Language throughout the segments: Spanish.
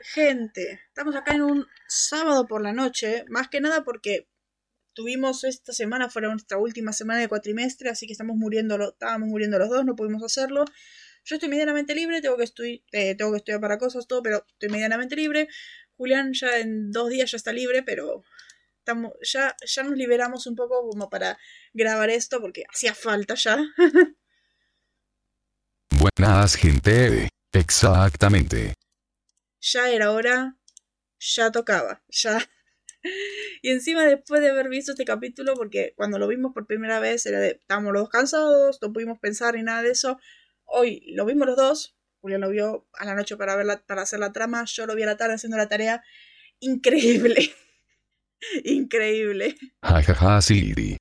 gente? Estamos acá en un sábado por la noche, más que nada porque tuvimos esta semana, fue nuestra última semana de cuatrimestre, así que estamos muriendo, estábamos muriendo los dos, no pudimos hacerlo. Yo estoy medianamente libre, tengo que, eh, tengo que estudiar para cosas, todo, pero estoy medianamente libre. Julián ya en dos días ya está libre, pero ya, ya nos liberamos un poco como para grabar esto, porque hacía falta ya. Buenas, gente. Exactamente. Ya era hora, ya tocaba, ya. Y encima después de haber visto este capítulo, porque cuando lo vimos por primera vez era de, estábamos los dos cansados, no pudimos pensar ni nada de eso. Hoy lo vimos los dos, Julián lo vio a la noche para, ver para hacer la trama, yo lo vi a la tarde haciendo la tarea. Increíble. Increíble. Jajaja, sí.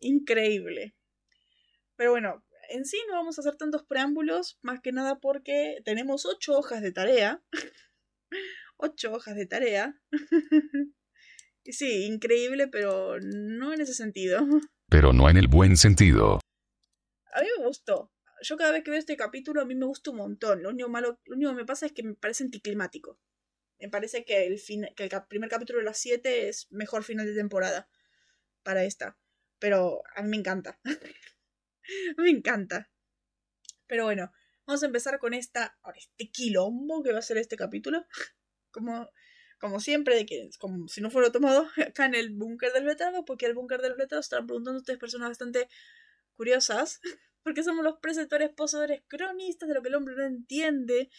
Increíble. Pero bueno, en sí no vamos a hacer tantos preámbulos, más que nada porque tenemos ocho hojas de tarea. ocho hojas de tarea. sí, increíble, pero no en ese sentido. Pero no en el buen sentido. A mí me gustó. Yo cada vez que veo este capítulo a mí me gusta un montón. Lo único malo, lo único que me pasa es que me parece anticlimático. Me parece que el, fin, que el primer capítulo de las siete es mejor final de temporada para esta. Pero a mí me encanta. Me encanta. Pero bueno, vamos a empezar con esta, este quilombo que va a ser este capítulo. Como, como siempre, de que como si no fuera tomado acá en el búnker del vetado, porque el búnker del vetado están preguntando ustedes personas bastante curiosas, porque somos los preceptores poseedores cronistas de lo que el hombre no entiende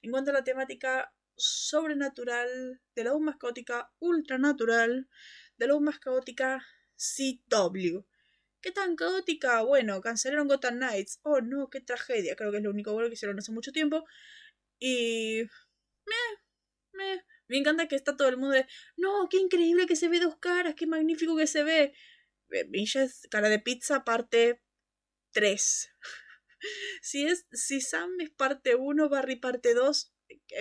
en cuanto a la temática sobrenatural, de la aún más caótica ultranatural, de la aún más caótica CW. ¿Qué tan caótica? Bueno, cancelaron Gotham Knights. Oh no, qué tragedia. Creo que es lo único bueno que hicieron hace mucho tiempo. Y. Me, me. Me encanta que está todo el mundo de. No, qué increíble que se ve dos caras, qué magnífico que se ve. Milla es cara de pizza, parte 3. si, es, si Sam es parte 1, Barry parte 2,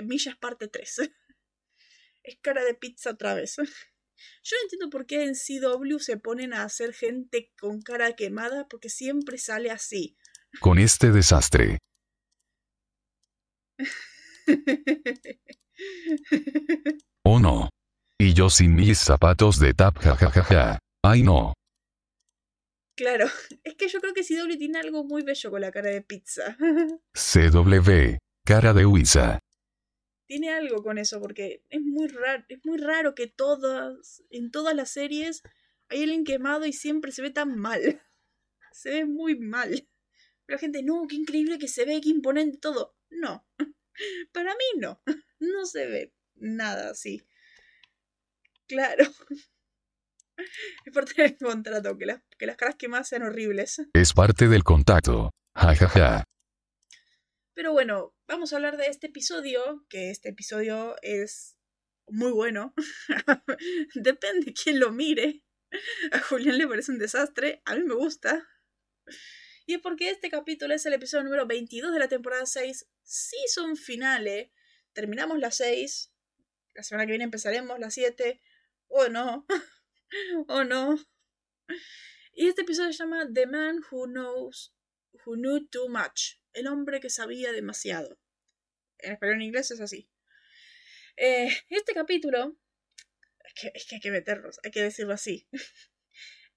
Milla es parte 3. es cara de pizza otra vez. Yo no entiendo por qué en CW se ponen a hacer gente con cara quemada, porque siempre sale así. Con este desastre. oh no. Y yo sin mis zapatos de tap, jajajaja. Ay no. Claro, es que yo creo que CW tiene algo muy bello con la cara de pizza. CW, cara de Huiza tiene algo con eso, porque es muy raro, es muy raro que todas, en todas las series hay alguien quemado y siempre se ve tan mal. Se ve muy mal. Pero la gente, no, qué increíble que se ve, qué imponente todo. No. Para mí no. No se ve nada así. Claro. Es parte del contrato, que las, que las caras quemadas sean horribles. Es parte del contacto. Ja, ja, ja. Pero bueno, vamos a hablar de este episodio, que este episodio es muy bueno. Depende de quién lo mire. A Julián le parece un desastre, a mí me gusta. Y es porque este capítulo es el episodio número 22 de la temporada 6, season finale. Terminamos la 6, la semana que viene empezaremos la 7, o no, o no. Y este episodio se llama The Man Who Knows, Who Knew Too Much el hombre que sabía demasiado. En español en inglés es así. Eh, este capítulo, es que, es que hay que meternos, hay que decirlo así.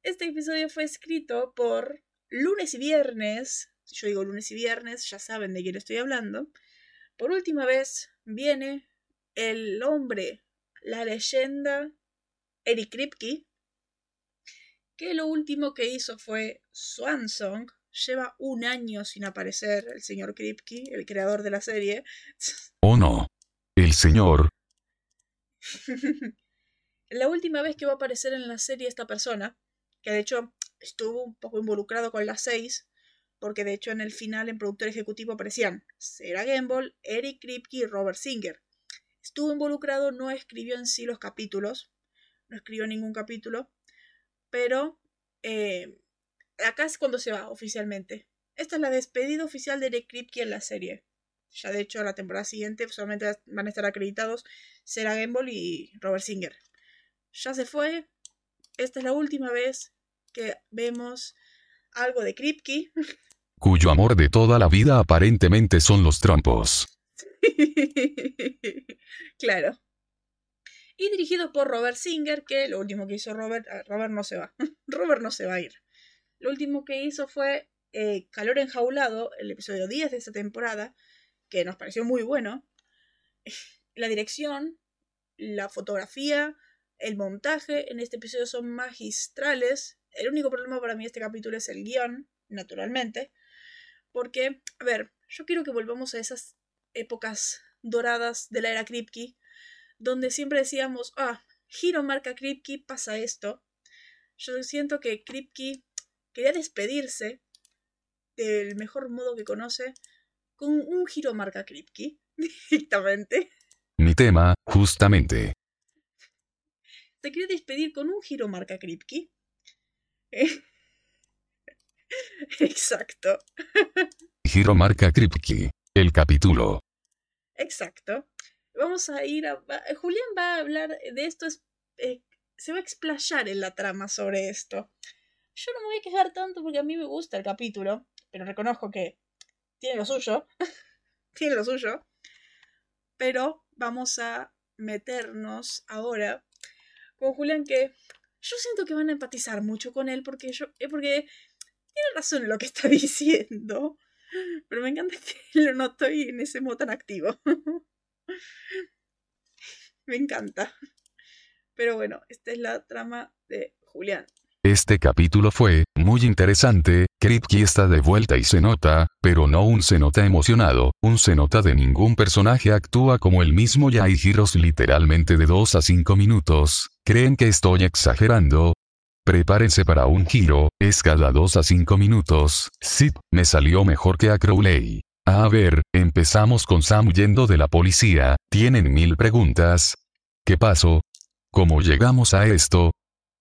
Este episodio fue escrito por lunes y viernes. Si yo digo lunes y viernes, ya saben de quién estoy hablando. Por última vez viene el hombre, la leyenda Eric Kripke, que lo último que hizo fue Swan Song, lleva un año sin aparecer el señor Kripke, el creador de la serie. Oh no. El señor. la última vez que va a aparecer en la serie esta persona, que de hecho estuvo un poco involucrado con las seis, porque de hecho en el final en productor ejecutivo aparecían Sarah Gamble, Eric Kripke y Robert Singer. Estuvo involucrado, no escribió en sí los capítulos, no escribió ningún capítulo, pero eh, acá es cuando se va oficialmente. Esta es la despedida oficial de Eric Kripke en la serie. Ya de hecho, la temporada siguiente solamente van a estar acreditados Sarah Gamble y Robert Singer. Ya se fue. Esta es la última vez que vemos algo de Kripke. Cuyo amor de toda la vida aparentemente son los trompos. claro. Y dirigido por Robert Singer, que lo último que hizo Robert, ah, Robert no se va, Robert no se va a ir. Lo último que hizo fue eh, Calor Enjaulado, el episodio 10 de esta temporada, que nos pareció muy bueno. La dirección, la fotografía, el montaje en este episodio son magistrales. El único problema para mí de este capítulo es el guion, naturalmente. Porque, a ver, yo quiero que volvamos a esas épocas doradas de la era Kripke, donde siempre decíamos, ah, giro marca Kripke, pasa esto. Yo siento que Kripke quería despedirse del mejor modo que conoce con un giro marca Kripke, directamente. Mi tema, justamente. Se quería despedir con un giro marca Kripke. Exacto. Giro marca Kripke. El capítulo. Exacto. Vamos a ir a... Julián va a hablar de esto. Eh, se va a explayar en la trama sobre esto. Yo no me voy a quejar tanto porque a mí me gusta el capítulo, pero reconozco que tiene lo suyo. tiene lo suyo. Pero vamos a meternos ahora con Julián que yo siento que van a empatizar mucho con él porque yo eh, porque tiene razón en lo que está diciendo. Pero me encanta que no estoy en ese modo tan activo. me encanta. Pero bueno, esta es la trama de Julián. Este capítulo fue muy interesante, Kripke está de vuelta y se nota, pero no un se nota emocionado, un se nota de ningún personaje actúa como el mismo y hay giros literalmente de 2 a 5 minutos, ¿creen que estoy exagerando? Prepárense para un giro, es cada 2 a 5 minutos, sí, me salió mejor que a Crowley. A ver, empezamos con Sam huyendo de la policía, tienen mil preguntas. ¿Qué pasó? ¿Cómo llegamos a esto?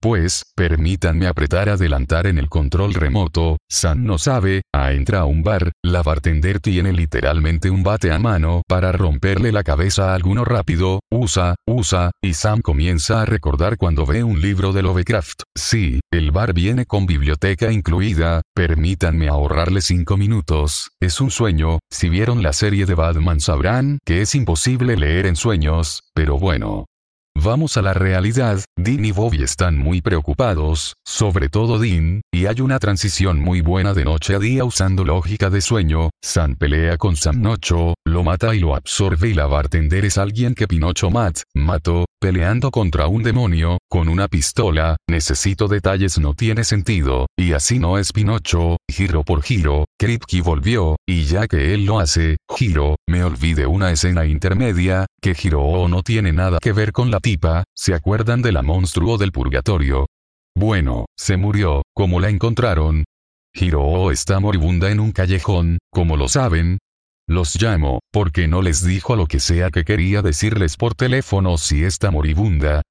Pues, permítanme apretar adelantar en el control remoto, Sam no sabe, a entra a un bar, la bartender tiene literalmente un bate a mano para romperle la cabeza a alguno rápido, usa, usa, y Sam comienza a recordar cuando ve un libro de Lovecraft. Sí, el bar viene con biblioteca incluida, permítanme ahorrarle 5 minutos, es un sueño, si vieron la serie de Batman sabrán que es imposible leer en sueños, pero bueno, Vamos a la realidad, Dean y Bobby están muy preocupados, sobre todo Dean, y hay una transición muy buena de noche a día usando lógica de sueño, Sam pelea con Sam Nocho, lo mata y lo absorbe y la bartender es alguien que Pinocho mat, mato, peleando contra un demonio, con una pistola, necesito detalles no tiene sentido, y así no es Pinocho, giro por giro, Kripke volvió, y ya que él lo hace, giro, me olvide una escena intermedia, que Giro no tiene nada que ver con la tipa, ¿se acuerdan de la monstruo del purgatorio? Bueno, se murió, ¿cómo la encontraron? Hiro está moribunda en un callejón, como lo saben, los llamo, porque no les dijo lo que sea que quería decirles por teléfono si está moribunda.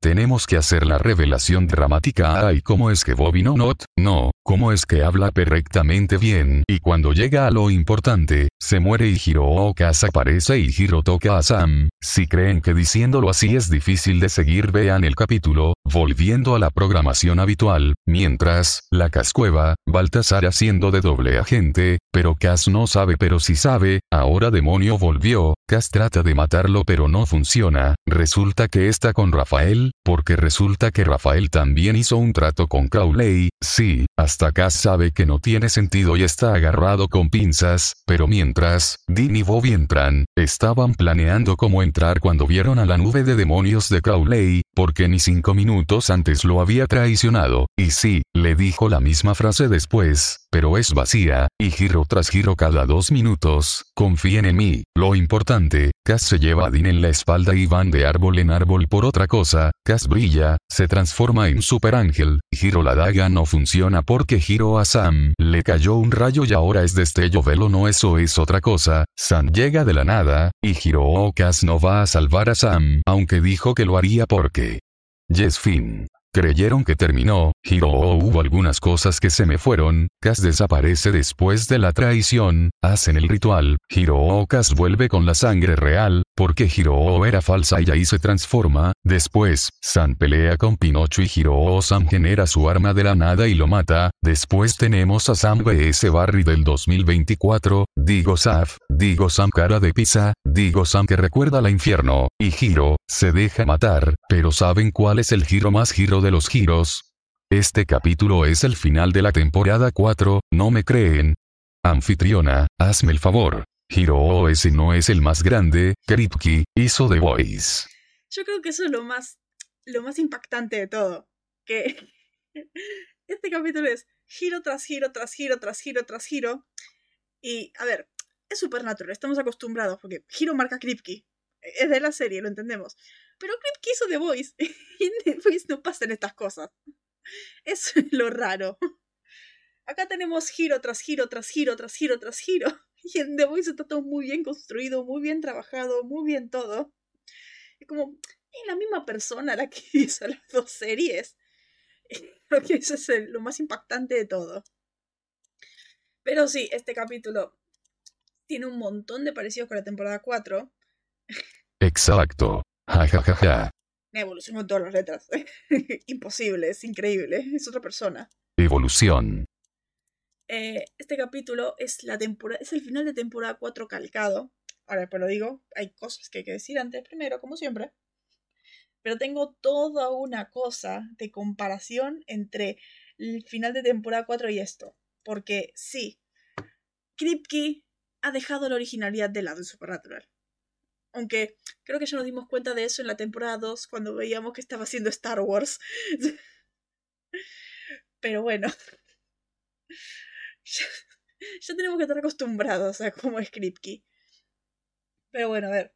Tenemos que hacer la revelación dramática. Ay, ¿cómo es que Bobby no not? No, ¿cómo es que habla perfectamente bien? Y cuando llega a lo importante, se muere y Hiro casa aparece y Hiro toca a Sam. Si creen que diciéndolo así es difícil de seguir, vean el capítulo, volviendo a la programación habitual, mientras, la cascueva, Baltasar haciendo de doble agente, pero Cas no sabe pero si sabe, ahora demonio volvió, Cas trata de matarlo pero no funciona, resulta que está con Rafael, porque resulta que Rafael también hizo un trato con Crowley, sí, hasta Cas sabe que no tiene sentido y está agarrado con pinzas, pero mientras, Dean y Bobby entran, estaban planeando cómo entrar cuando vieron a la nube de demonios de Crowley, porque ni cinco minutos antes lo había traicionado, y sí, le dijo la misma frase después, pero es vacía, y giro tras giro cada dos minutos, confíen en mí, lo importante, Cass se lleva a Dean en la espalda y van de árbol en árbol por otra cosa, Cass brilla, se transforma en super ángel, giro la daga no funciona porque giro a Sam, le cayó un rayo y ahora es destello. Velo no eso es otra cosa, Sam llega de la nada, y Cass no va a salvar a Sam, aunque dijo que lo haría porque... Yes fin. Creyeron que terminó, Hiro hubo algunas cosas que se me fueron, Cas desaparece después de la traición, hacen el ritual, Hiro Cas vuelve con la sangre real, porque Hiroo era falsa y ahí se transforma, después, Sam pelea con Pinocho y Hiroo Sam genera su arma de la nada y lo mata, después tenemos a Sam vs Barry del 2024, digo Saf, digo Sam cara de pizza, digo Sam que recuerda la infierno, y Hiro, se deja matar, pero ¿saben cuál es el giro más giro de los giros? Este capítulo es el final de la temporada 4, ¿no me creen? Anfitriona, hazme el favor. Hiro ese no es el más grande, Kripke, hizo The Voice. Yo creo que eso es lo más, lo más impactante de todo. Que este capítulo es giro tras giro, tras giro, tras giro, tras giro. Y, a ver, es supernatural, estamos acostumbrados, porque giro marca Kripke. Es de la serie, lo entendemos. Pero Kripke hizo The Voice. Y en The Voice no pasan estas cosas. Eso es lo raro. Acá tenemos giro tras giro, tras giro, tras giro, tras giro. Y en The Voice está todo muy bien construido, muy bien trabajado, muy bien todo. Y como, es la misma persona la que hizo las dos series. Creo que eso es lo más impactante de todo. Pero sí, este capítulo tiene un montón de parecidos con la temporada 4. Exacto. Ja, ja, ja, ja. Evolución con todas las letras. Imposible, es increíble. Es otra persona. Evolución. Eh, este capítulo es, la temporada, es el final de temporada 4 calcado. Ahora, pues lo digo, hay cosas que hay que decir antes, primero, como siempre. Pero tengo toda una cosa de comparación entre el final de temporada 4 y esto. Porque sí, Kripke ha dejado la originalidad de lado en Supernatural. Aunque creo que ya nos dimos cuenta de eso en la temporada 2 cuando veíamos que estaba haciendo Star Wars. Pero bueno. Ya, tenemos que estar acostumbrados a cómo es Kripke. Pero bueno, a ver.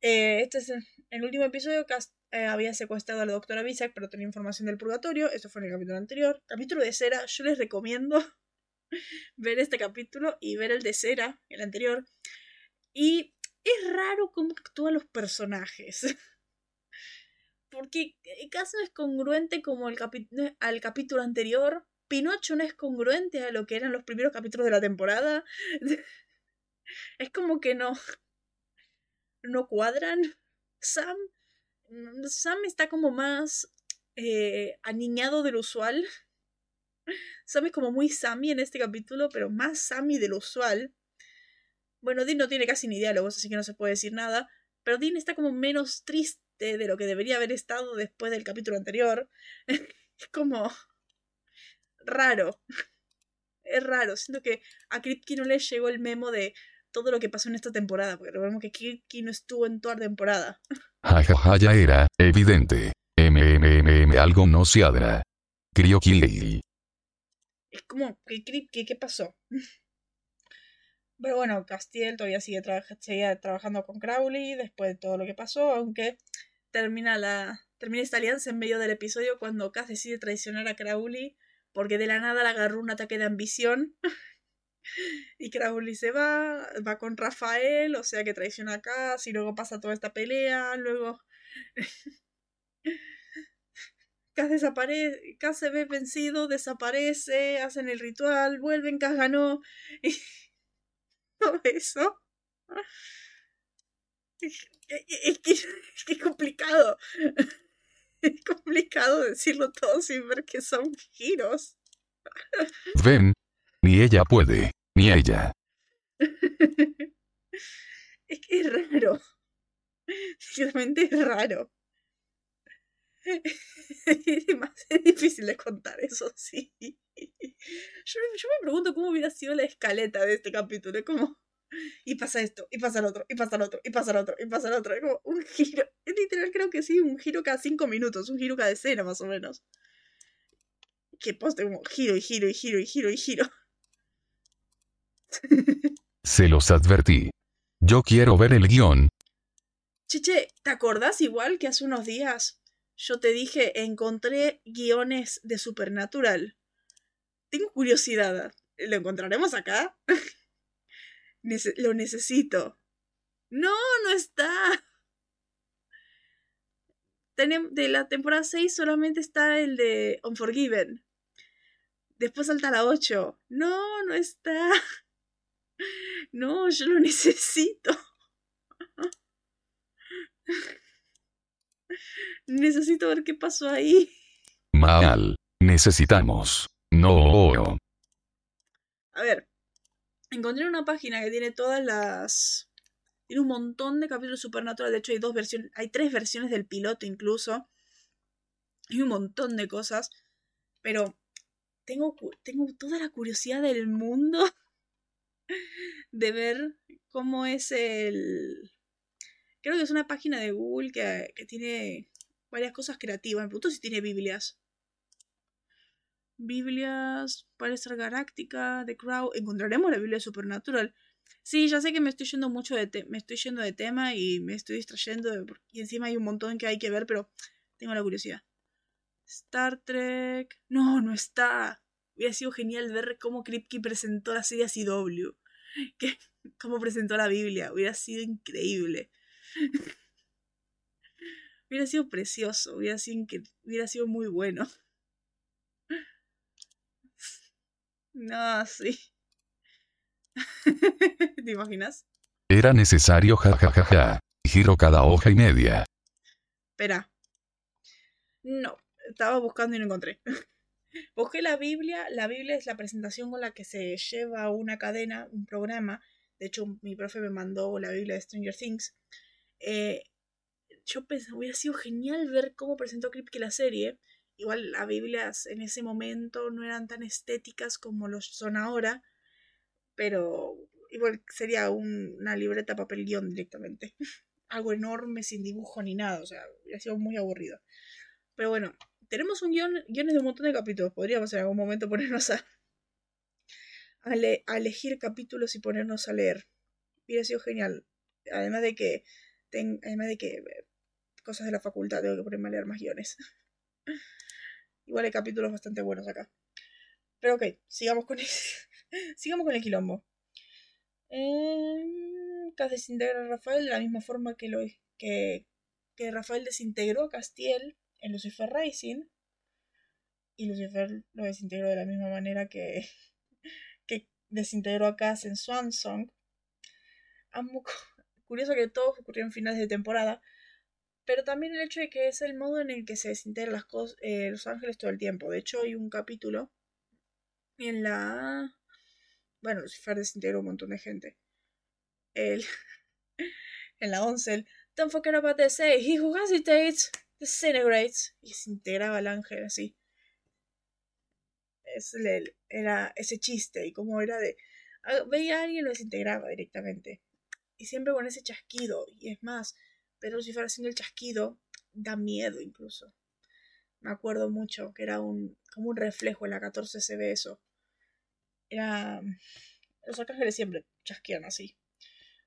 Eh, este es el, último episodio. que eh, había secuestrado a la doctora Bisak, pero tenía información del purgatorio. Eso fue en el capítulo anterior. Capítulo de cera. Yo les recomiendo ver este capítulo y ver el de cera, el anterior. Y es raro cómo actúan los personajes. Porque casi no es congruente como el al capítulo anterior. Pinocho no es congruente a lo que eran los primeros capítulos de la temporada. Es como que no. No cuadran. Sam. Sam está como más eh, aniñado del usual. Sam es como muy Sammy en este capítulo, pero más Sammy del usual. Bueno, Dean no tiene casi ni diálogos, así que no se puede decir nada. Pero Dean está como menos triste de lo que debería haber estado después del capítulo anterior. es como raro. Es raro. Siento que a Kripke no le llegó el memo de todo lo que pasó en esta temporada, porque recordemos que Kripke no estuvo en toda la temporada. Jajaja, ya era, evidente. MMM algo no se adra. Es como que Kripke, ¿qué pasó? Pero bueno, Castiel todavía sigue, trabajando con Crowley después de todo lo que pasó, aunque termina, la, termina esta alianza en medio del episodio cuando Cass decide traicionar a Crowley porque de la nada le agarró un ataque de ambición. y Crowley se va, va con Rafael, o sea que traiciona a Cass y luego pasa toda esta pelea, luego... Cass desaparece, Cass se ve vencido, desaparece, hacen el ritual, vuelven, Cass ganó. todo eso. Es, que, es complicado. Es complicado decirlo todo sin ver que son giros. Ven, ni ella puede, ni ella. Es que es raro. Realmente es raro. Es difícil de contar, eso sí. Yo, yo, me pregunto cómo hubiera sido la escaleta de este capítulo. Como, y pasa esto, y pasa el otro, y pasa el otro, y pasa el otro, y pasa el otro. Es como un giro. Es literal, creo que sí, un giro cada cinco minutos, un giro cada escena más o menos. Que poste como giro y giro y giro y giro y giro. Se los advertí. Yo quiero ver el guion. Chiche, ¿te acordás igual que hace unos días yo te dije, encontré guiones de Supernatural. Tengo curiosidad. ¿Lo encontraremos acá? lo necesito. No, no está. De la temporada 6 solamente está el de Unforgiven. Después salta la 8. No, no está. No, yo lo necesito. Necesito ver qué pasó ahí. Mal. Necesitamos. No. A ver, encontré una página que tiene todas las... Tiene un montón de capítulos Supernatural. De hecho, hay dos versiones, hay tres versiones del piloto incluso. Hay un montón de cosas. Pero tengo, tengo toda la curiosidad del mundo de ver cómo es el... Creo que es una página de Google que, que tiene varias cosas creativas. Me pregunto si tiene Biblias. Biblias, Palestra Galáctica, The Crow. Encontraremos la Biblia Supernatural. Sí, ya sé que me estoy yendo mucho de me estoy yendo de tema y me estoy distrayendo y encima hay un montón que hay que ver, pero tengo la curiosidad. Star Trek. No, no está. Hubiera sido genial ver cómo Kripke presentó la serie CW. Que, cómo presentó la Biblia. Hubiera sido increíble. hubiera sido precioso. Hubiera sido, hubiera sido muy bueno. No, sí. ¿Te imaginas? Era necesario jajajaja. Giro cada hoja y media. Espera. No, estaba buscando y no encontré. Busqué la Biblia. La Biblia es la presentación con la que se lleva una cadena, un programa. De hecho, mi profe me mandó la Biblia de Stranger Things. Eh, yo pensé, hubiera sido genial ver cómo presentó Kripke la serie. Igual las Biblias en ese momento no eran tan estéticas como lo son ahora, pero igual sería una libreta papel guion directamente. Algo enorme, sin dibujo ni nada, o sea, hubiera sido muy aburrido. Pero bueno, tenemos un guion, guiones de un montón de capítulos. Podríamos en algún momento ponernos a, a, elegir capítulos y ponernos a leer. Hubiera sido genial. Además de que, además de que eh, cosas de la facultad, tengo que ponerme a leer más guiones. Igual hay capítulos bastante buenos acá. Pero ok, sigamos con el, sigamos con el quilombo. Eh, desintegra a Rafael de la misma forma que, lo, que, que Rafael desintegró a Castiel en Lucifer Rising. Y Lucifer lo desintegró de la misma manera que, que desintegró a Cass en Swan Song. Curioso que todo ocurrió en finales de temporada pero también el hecho de que es el modo en el que se desintegran eh, Los Ángeles todo el tiempo. De hecho, hay un capítulo en la... Bueno, Lucifer desintegra un montón de gente. El... en la 11, el... Don't forget about the say, he who hesitates, disintegrates. Y se integraba el ángel así. Es el, era ese chiste y como era de... Ah, veía a alguien lo desintegraba directamente. Y siempre con ese chasquido. Y es más, pero si fuera haciendo el chasquido da miedo incluso. Me acuerdo mucho que era un como un reflejo en la 14 se ve eso. Era los arcángeles siempre chasquean así.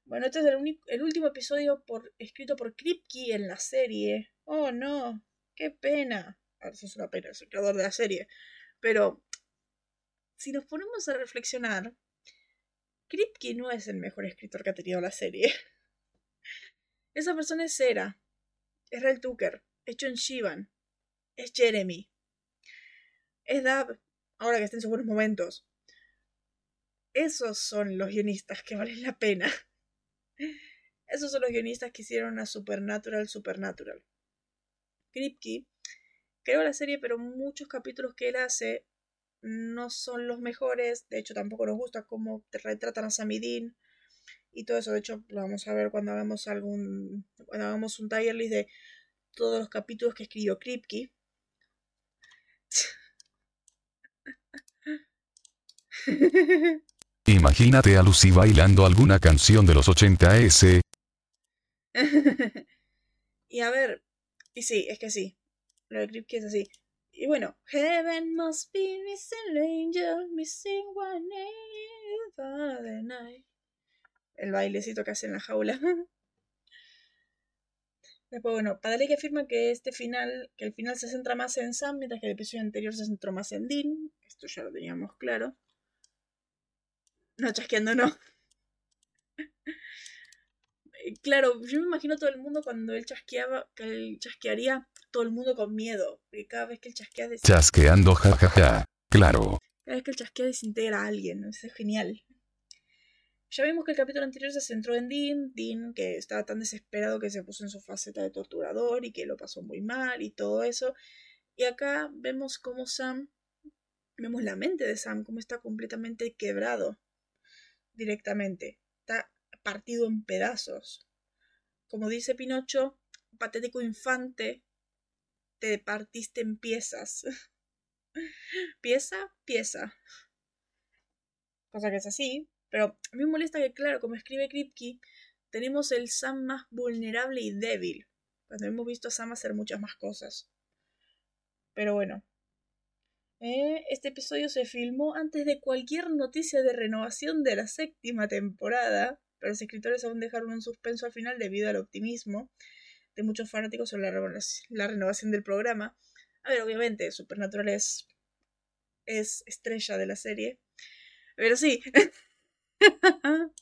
Bueno, este es el, el último episodio por, escrito por Kripke en la serie. Oh no, qué pena. A ver, eso es una pena, es el creador de la serie. Pero si nos ponemos a reflexionar, Kripke no es el mejor escritor que ha tenido la serie. Esa persona es Sera, es Rel Tucker, es John Shivan, es Jeremy, es Dab, ahora que está en sus buenos momentos. Esos son los guionistas que valen la pena. Esos son los guionistas que hicieron a Supernatural Supernatural. Kripke creó la serie, pero muchos capítulos que él hace no son los mejores. De hecho, tampoco nos gusta cómo retratan a Samidin y todo eso. De hecho, lo vamos a ver cuando hagamos algún. Cuando hagamos un tier list de todos los capítulos que escribió Kripke. Imagínate a Lucy bailando alguna canción de los 80S. y a ver, y sí, es que sí. Lo de Kripke es así. Y bueno, Heaven must be missing angel, missing one for the night el bailecito que hace en la jaula. Después, bueno, que afirma que este final, que el final se centra más en Sam, mientras que el episodio anterior se centró más en Dean. Esto ya lo teníamos claro. No, chasqueando no. claro, yo me imagino todo el mundo cuando él chasqueaba, que él chasquearía, todo el mundo con miedo. Porque cada vez que él chasquea... Chasqueando, jajaja. Claro. Cada vez que él chasquea desintegra a alguien. Eso es genial. Ya vimos que el capítulo anterior se centró en Dean, Dean que estaba tan desesperado que se puso en su faceta de torturador y que lo pasó muy mal y todo eso. Y acá vemos cómo Sam, vemos la mente de Sam, cómo está completamente quebrado directamente. Está partido en pedazos. Como dice Pinocho, patético infante, te partiste en piezas. pieza, pieza. Cosa que es así, pero a mí me molesta que, claro, como escribe Kripke, tenemos el Sam más vulnerable y débil, cuando hemos visto a Sam hacer muchas más cosas. Pero bueno. Eh, este episodio se filmó antes de cualquier noticia de renovación de la séptima temporada, pero los escritores aún dejaron un suspenso al final debido al optimismo de muchos fanáticos sobre la, la renovación del programa. A ver, obviamente, Supernatural es, es estrella de la serie. Pero sí,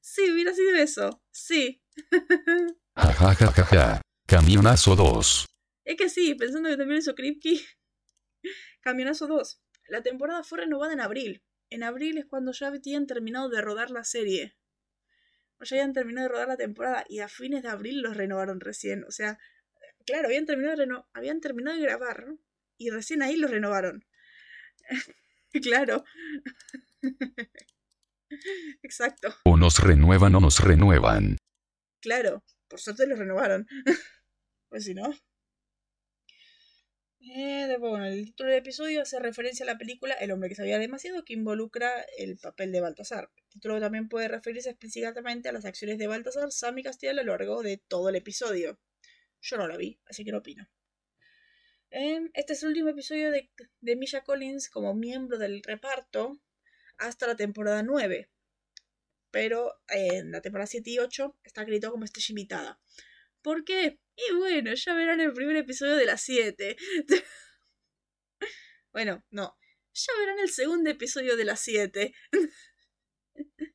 sí, hubiera sido eso. Sí. Camionazo 2. Es que sí, pensando que también hizo Kripke. Camionazo 2. La temporada fue renovada en abril. En abril es cuando ya habían terminado de rodar la serie. Ya habían terminado de rodar la temporada y a fines de abril los renovaron recién. O sea, claro, habían terminado de, habían terminado de grabar y recién ahí los renovaron. claro. Exacto. O nos renuevan o nos renuevan. Claro, por suerte los renovaron. pues si no. Eh, bueno, el título del episodio hace referencia a la película El hombre que sabía demasiado, que involucra el papel de Baltasar. El título también puede referirse explícitamente a las acciones de Baltasar, Sam y a lo largo de todo el episodio. Yo no lo vi, así que no opino. Eh, este es el último episodio de, de Misha Collins como miembro del reparto hasta la temporada 9. Pero en la temporada 7 y 8 está acreditado como estrella invitada. ¿Por qué? Y bueno, ya verán el primer episodio de la 7. bueno, no. Ya verán el segundo episodio de la 7.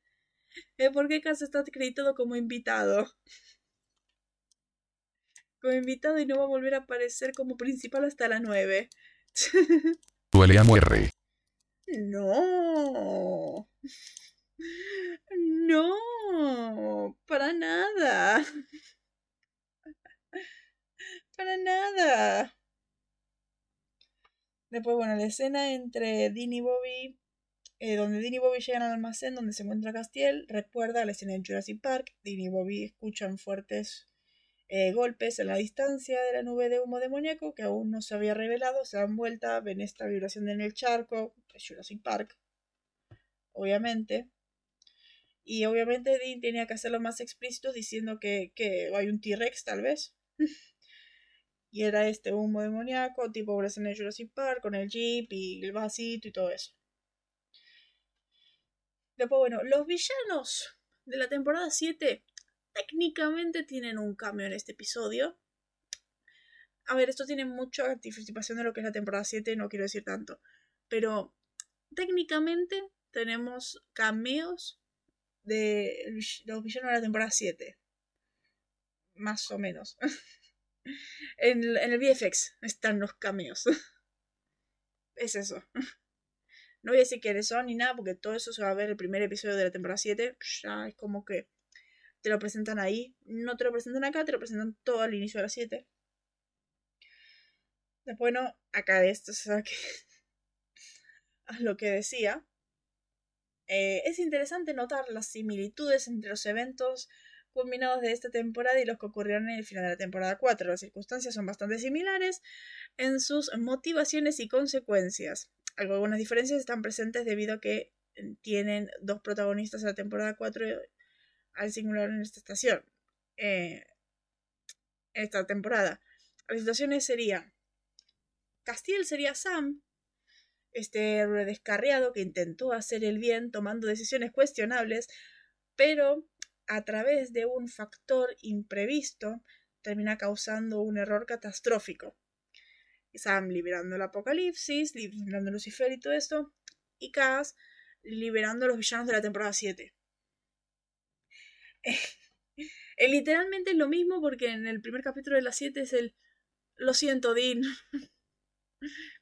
¿Por qué Cass está acreditado como invitado? Como invitado y no va a volver a aparecer como principal hasta la 9. Duele a muere. No. No, para nada. Nada. Después, bueno, la escena entre Dean y Bobby, eh, donde Dean y Bobby llegan al almacén donde se encuentra Castiel, recuerda la escena en Jurassic Park. Dean y Bobby escuchan fuertes eh, golpes en la distancia de la nube de humo demoníaco que aún no se había revelado. Se dan vuelta, ven esta vibración en el charco, Jurassic Park, obviamente. Y obviamente Dean tenía que hacerlo más explícito diciendo que, que hay un T-Rex tal vez. Y era este humo demoníaco, tipo vibración en Jurassic Park, con el jeep y el vasito y todo eso. Después, bueno, los villanos de la temporada 7 técnicamente tienen un cambio en este episodio. A ver, esto tiene mucha anticipación de lo que es la temporada 7, no quiero decir tanto. Pero técnicamente tenemos cameos de los villanos de la temporada 7. Más o menos. en, el VFX están los cameos. es eso. No voy a decir quiénes son ni nada, porque todo eso se va a ver el primer episodio de la temporada 7. Ya es como que te lo presentan ahí. No te lo presentan acá, te lo presentan todo al inicio de las 7. Después, bueno, acá de esto se sabe que a lo que decía. Eh, es interesante notar las similitudes entre los eventos culminados de esta temporada y los que ocurrieron en el final de la temporada 4. Las circunstancias son bastante similares en sus motivaciones y consecuencias. Algunas diferencias están presentes debido a que tienen dos protagonistas en la temporada 4 al singular en esta estación. Eh, esta temporada. Las situaciones serían. Castiel sería Sam, este descarriado que intentó hacer el bien tomando decisiones cuestionables, pero a través de un factor imprevisto termina causando un error catastrófico. Sam liberando el apocalipsis, liberando Lucifer y todo esto, y Cass liberando a los villanos de la temporada 7. Eh, literalmente es lo mismo porque en el primer capítulo de la 7 es el lo siento, Dean.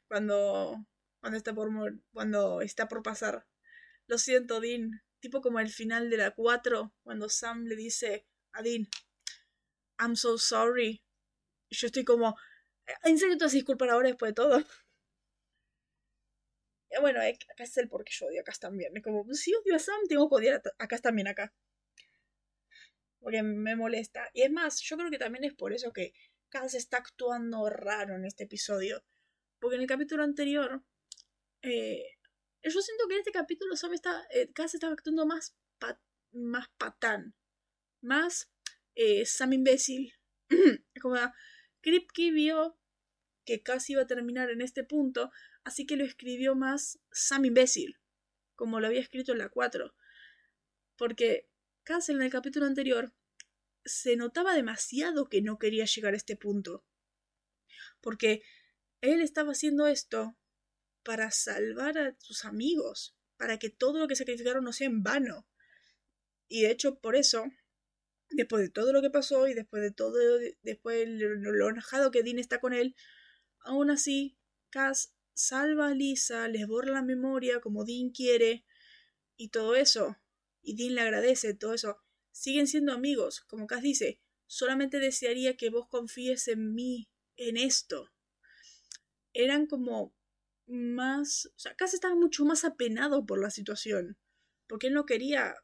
cuando cuando está por cuando está por pasar. Lo siento, Dean. Tipo como el final de la 4, cuando Sam le dice a Dean, I'm so sorry. Yo estoy como, ¿en serio te vas a disculpar ahora después de todo? Y bueno, acá es el por qué yo odio a Cass también. Es como, si odio a Sam, tengo que odiar a Cass también acá. Porque me molesta. Y es más, yo creo que también es por eso que Cass está actuando raro en este episodio. Porque en el capítulo anterior, eh, yo siento que en este capítulo Sam está, eh, Cass estaba actuando más, patán. Más eh, Sam imbécil. como Kripke vio que Cass iba a terminar en este punto, así que lo escribió más Sam imbécil, como lo había escrito en la 4. Porque Cass en el capítulo anterior se notaba demasiado que no quería llegar a este punto. Porque él estaba haciendo esto para salvar a sus amigos, para que todo lo que sacrificaron no sea en vano. Y de hecho, por eso, después de todo lo que pasó y después de todo, después de lo, enojado que Dean está con él, aún así, Cass salva a Lisa, les borra la memoria como Dean quiere y todo eso. Y Dean le agradece todo eso. Siguen siendo amigos, como Cass dice, solamente desearía que vos confíes en mí, en esto. Eran como más... O sea, Cass estaba mucho más apenado por la situación, porque él no quería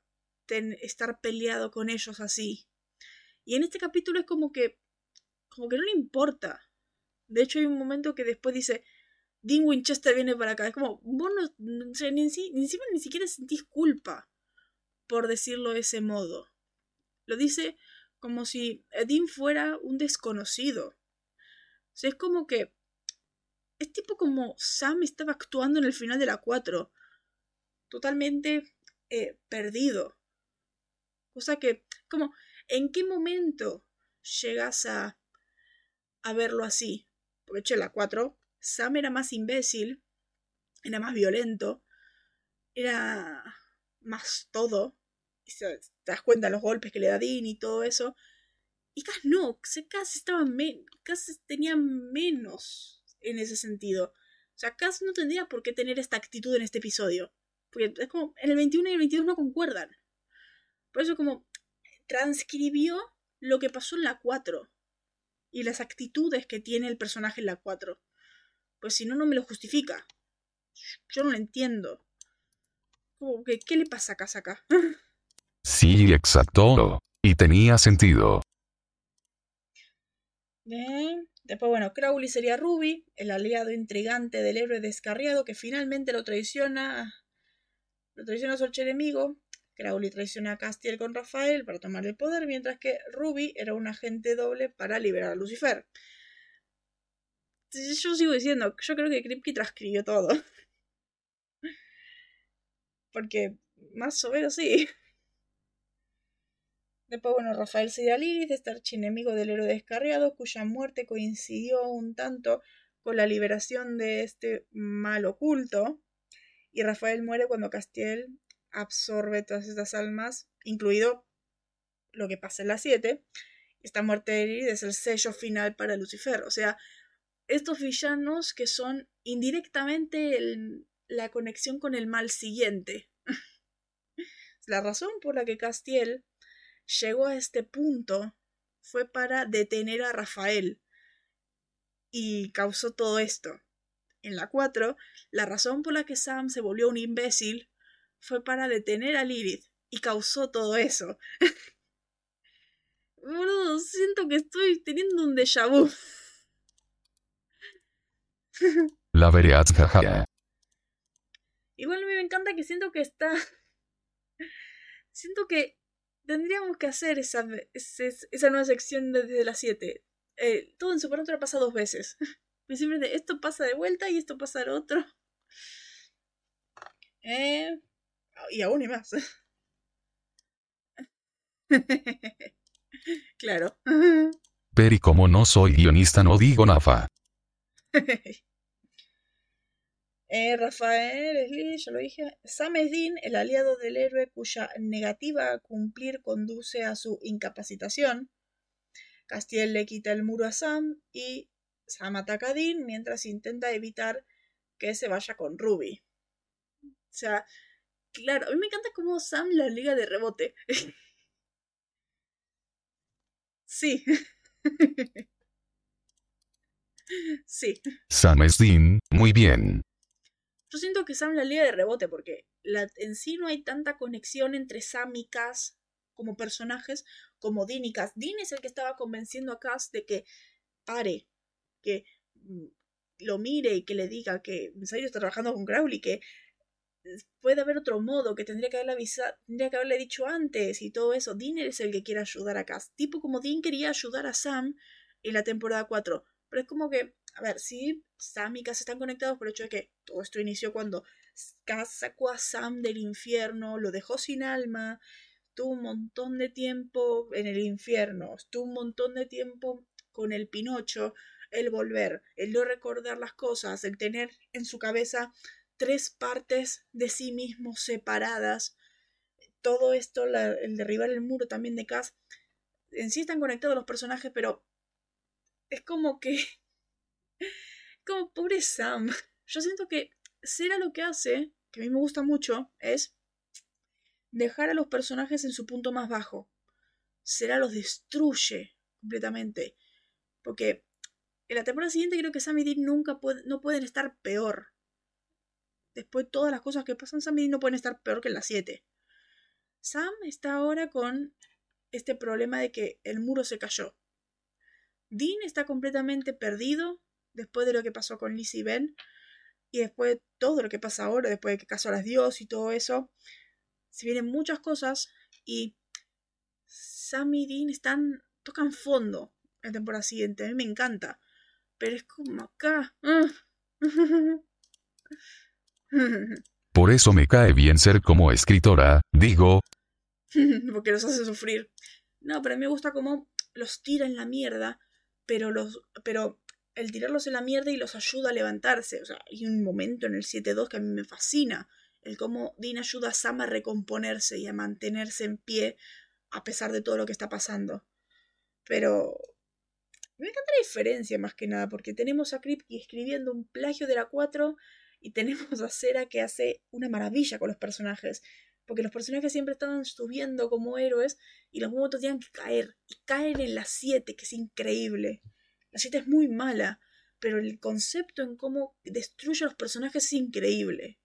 estar peleado con ellos así. Y en este capítulo es como que... como que no le importa. De hecho hay un momento que después dice, Dean Winchester viene para acá. Es como, vos no, ni, ni, ni siquiera sentís culpa por decirlo de ese modo. Lo dice como si Dean fuera un desconocido. O sea, es como que es tipo como Sam estaba actuando en el final de la 4. Totalmente eh, perdido. Cosa que, como, ¿en qué momento llegas a, a verlo así? Porque, en la 4, Sam era más imbécil, era más violento, era más todo te das cuenta los golpes que le da Dean y todo eso. Y Cass no, Cass estaba Cass tenía menos en ese sentido. O sea, Cass no tendría por qué tener esta actitud en este episodio. Porque es como, en el 21 y el 22 no concuerdan. Por eso como transcribió lo que pasó en la 4. Y las actitudes que tiene el personaje en la 4. Pues si no, no me lo justifica. Yo no lo entiendo. Como que, ¿qué le pasa a Cass acá? Sí, exacto. Y tenía sentido. Después, bueno, Crowley sería Ruby, el aliado intrigante del héroe descarriado que finalmente lo traiciona. Lo traiciona a su archienemigo. Crowley traiciona a Castiel con Rafael para tomar el poder, mientras que Ruby era un agente doble para liberar a Lucifer. Yo sigo diciendo, yo creo que Kripke transcribió todo. Porque más o menos sí. Después, bueno, Rafael Lilith, este archienemigo del héroe descarriado, cuya muerte coincidió un tanto con la liberación de este mal oculto. Y Rafael muere cuando Castiel absorbe todas estas almas, incluido lo que pasa en la 7. Esta muerte de Lilith es el sello final para Lucifer. O sea, estos villanos que son indirectamente la conexión con el mal siguiente. la razón por la que Castiel llegó a este punto fue para detener a Rafael y causó todo esto. En la 4, la razón por la que Sam se volvió un imbécil fue para detener a Lilith y causó todo eso. Boludo, siento que estoy teniendo un déjà vu. La verías, jaja. Igual me encanta que siento que está. Siento que tendríamos que hacer esa, esa, nueva sección desde las 7. Eh, todo en Supernatural pasa dos veces. Siempre esto pasa de vuelta y esto pasa al otro. Eh, y aún y más. claro. Pero y como no soy guionista no digo nada. Eh, Rafael ya lo dije. Sam es Dean, el aliado del héroe cuya negativa a cumplir conduce a su incapacitación. Castiel le quita el muro a Sam y Sam ataca a Dean mientras intenta evitar que se vaya con Ruby. O sea, Claro, a mí me encanta cómo Sam la liga de rebote. sí. sí. Sam es Dean, muy bien. Yo siento que Sam la liga de rebote porque la, en sí no hay tanta conexión entre Sam y Cass como personajes como Dean y Cass. Dean es el que estaba convenciendo a Cass de que pare, que mm, lo mire y que le diga que en está trabajando con Crowley, que puede haber otro modo, que tendría que haberle avisado, tendría que haberle dicho antes y todo eso. Dean es el que quiere ayudar a Cass. Tipo como Dean quería ayudar a Sam en la temporada 4. Pero es como que, a ver, sí, Sam y Cass están conectados por el hecho de que todo esto inició cuando Cass sacó a Sam del infierno, lo dejó sin alma, estuvo un montón de tiempo en el infierno, estuvo un montón de tiempo con el Pinocho, el volver, el no recordar las cosas, el tener en su cabeza tres partes de sí mismo separadas. Todo esto, el derribar el muro también de Cass, en sí están conectados los personajes, pero es como que... como pobre Sam. Yo siento que Sera lo que hace, que a mí me gusta mucho, es dejar a los personajes en su punto más bajo. Sera los destruye completamente. Porque en la temporada siguiente creo que Sam y Dean nunca no pueden estar peor. Después de todas las cosas que pasan, Sam y Dean no pueden estar peor que en las 7. Sam está ahora con este problema de que el muro se cayó. Dean está completamente perdido después de lo que pasó con Lizzie y Ben. Y después de todo lo que pasa ahora, después de que casó a las dios y todo eso. Se vienen muchas cosas y Sam y Dean están, tocan fondo en la temporada siguiente. A mí me encanta. Pero es como acá. Por eso me cae bien ser como escritora, digo. Porque los hace sufrir. No, pero a mí me gusta cómo los tira en la mierda, pero los. pero el tirarlos en la mierda y los ayuda a levantarse. O sea, hay un momento en el 7-2 que a mí me fascina. El cómo Dean ayuda a Sam a recomponerse y a mantenerse en pie a pesar de todo lo que está pasando. Pero me encanta la diferencia más que nada, porque tenemos a Kripke escribiendo un plagio de la 4 y tenemos a Cera que hace una maravilla con los personajes. Porque los personajes siempre estaban subiendo como héroes y los momentos tenían que caer. Y caen en la 7, que es increíble. La 7 es muy mala, pero el concepto en cómo destruye a los personajes es increíble.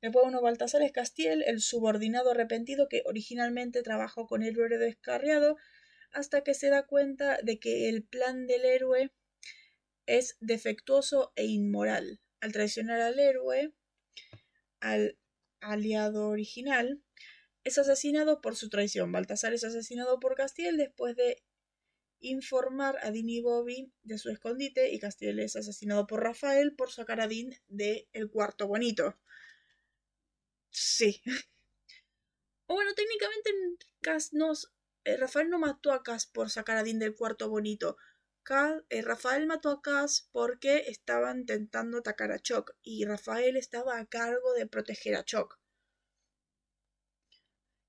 Después uno Baltasar es Castiel, el subordinado arrepentido que originalmente trabajó con el héroe descarriado, hasta que se da cuenta de que el plan del héroe es defectuoso e inmoral. Al traicionar al héroe, al aliado original, es asesinado por su traición. Baltasar es asesinado por Castiel después de informar a Dean y Bobby de su escondite y Castiel es asesinado por Rafael por sacar a Dean del el cuarto bonito. Sí. o bueno, técnicamente nos, eh, Rafael no mató a Cas por sacar a Dean del cuarto bonito. Eh, Rafael mató a Cass porque estaban intentando atacar a Chuck y Rafael estaba a cargo de proteger a Chuck.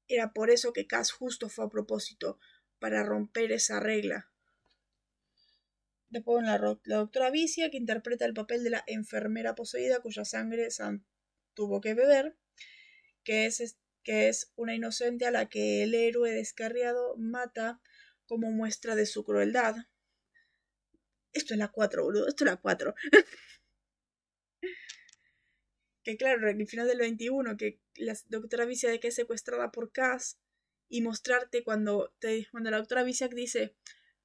Era por eso que Cass justo fue a propósito, para romper esa regla. Después la, la doctora Vicia, que interpreta el papel de la enfermera poseída cuya sangre Sam tuvo que beber, que es, que es una inocente a la que el héroe descarriado mata como muestra de su crueldad. Esto es la 4, boludo. Esto es la 4. que claro, en el final del 21, que la doctora Vicia de que es secuestrada por Cass y mostrarte cuando, te, cuando la doctora Vicia dice,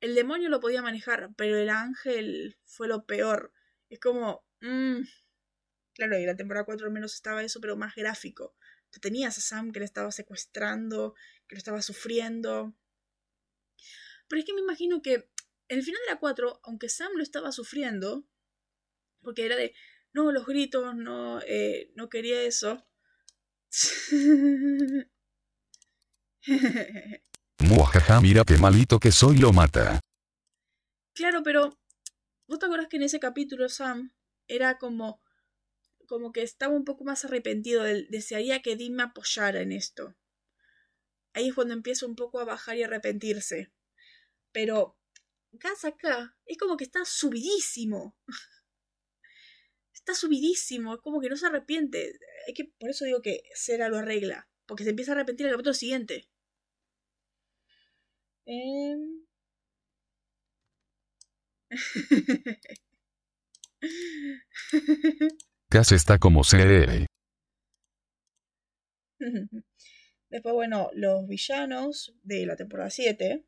el demonio lo podía manejar, pero el ángel fue lo peor. Es como, mmm, claro, y la temporada 4 al menos estaba eso, pero más gráfico. Tú tenías a Sam que le estaba secuestrando, que lo estaba sufriendo. Pero es que me imagino que en el final de la 4, aunque Sam lo estaba sufriendo, porque era de, no, los gritos, no, eh, no quería eso. Muajaja, mira qué malito que soy, lo mata. Claro, pero ¿vos te acuerdas que en ese capítulo Sam era como como que estaba un poco más arrepentido, desearía que Dean me apoyara en esto. Ahí es cuando empieza un poco a bajar y arrepentirse. Pero Gas acá es como que está subidísimo. está subidísimo, es como que no se arrepiente. Hay que, por eso digo que Cera lo arregla, porque se empieza a arrepentir el capítulo siguiente. Em. Cass está como CR. Después, bueno, los villanos de la temporada 7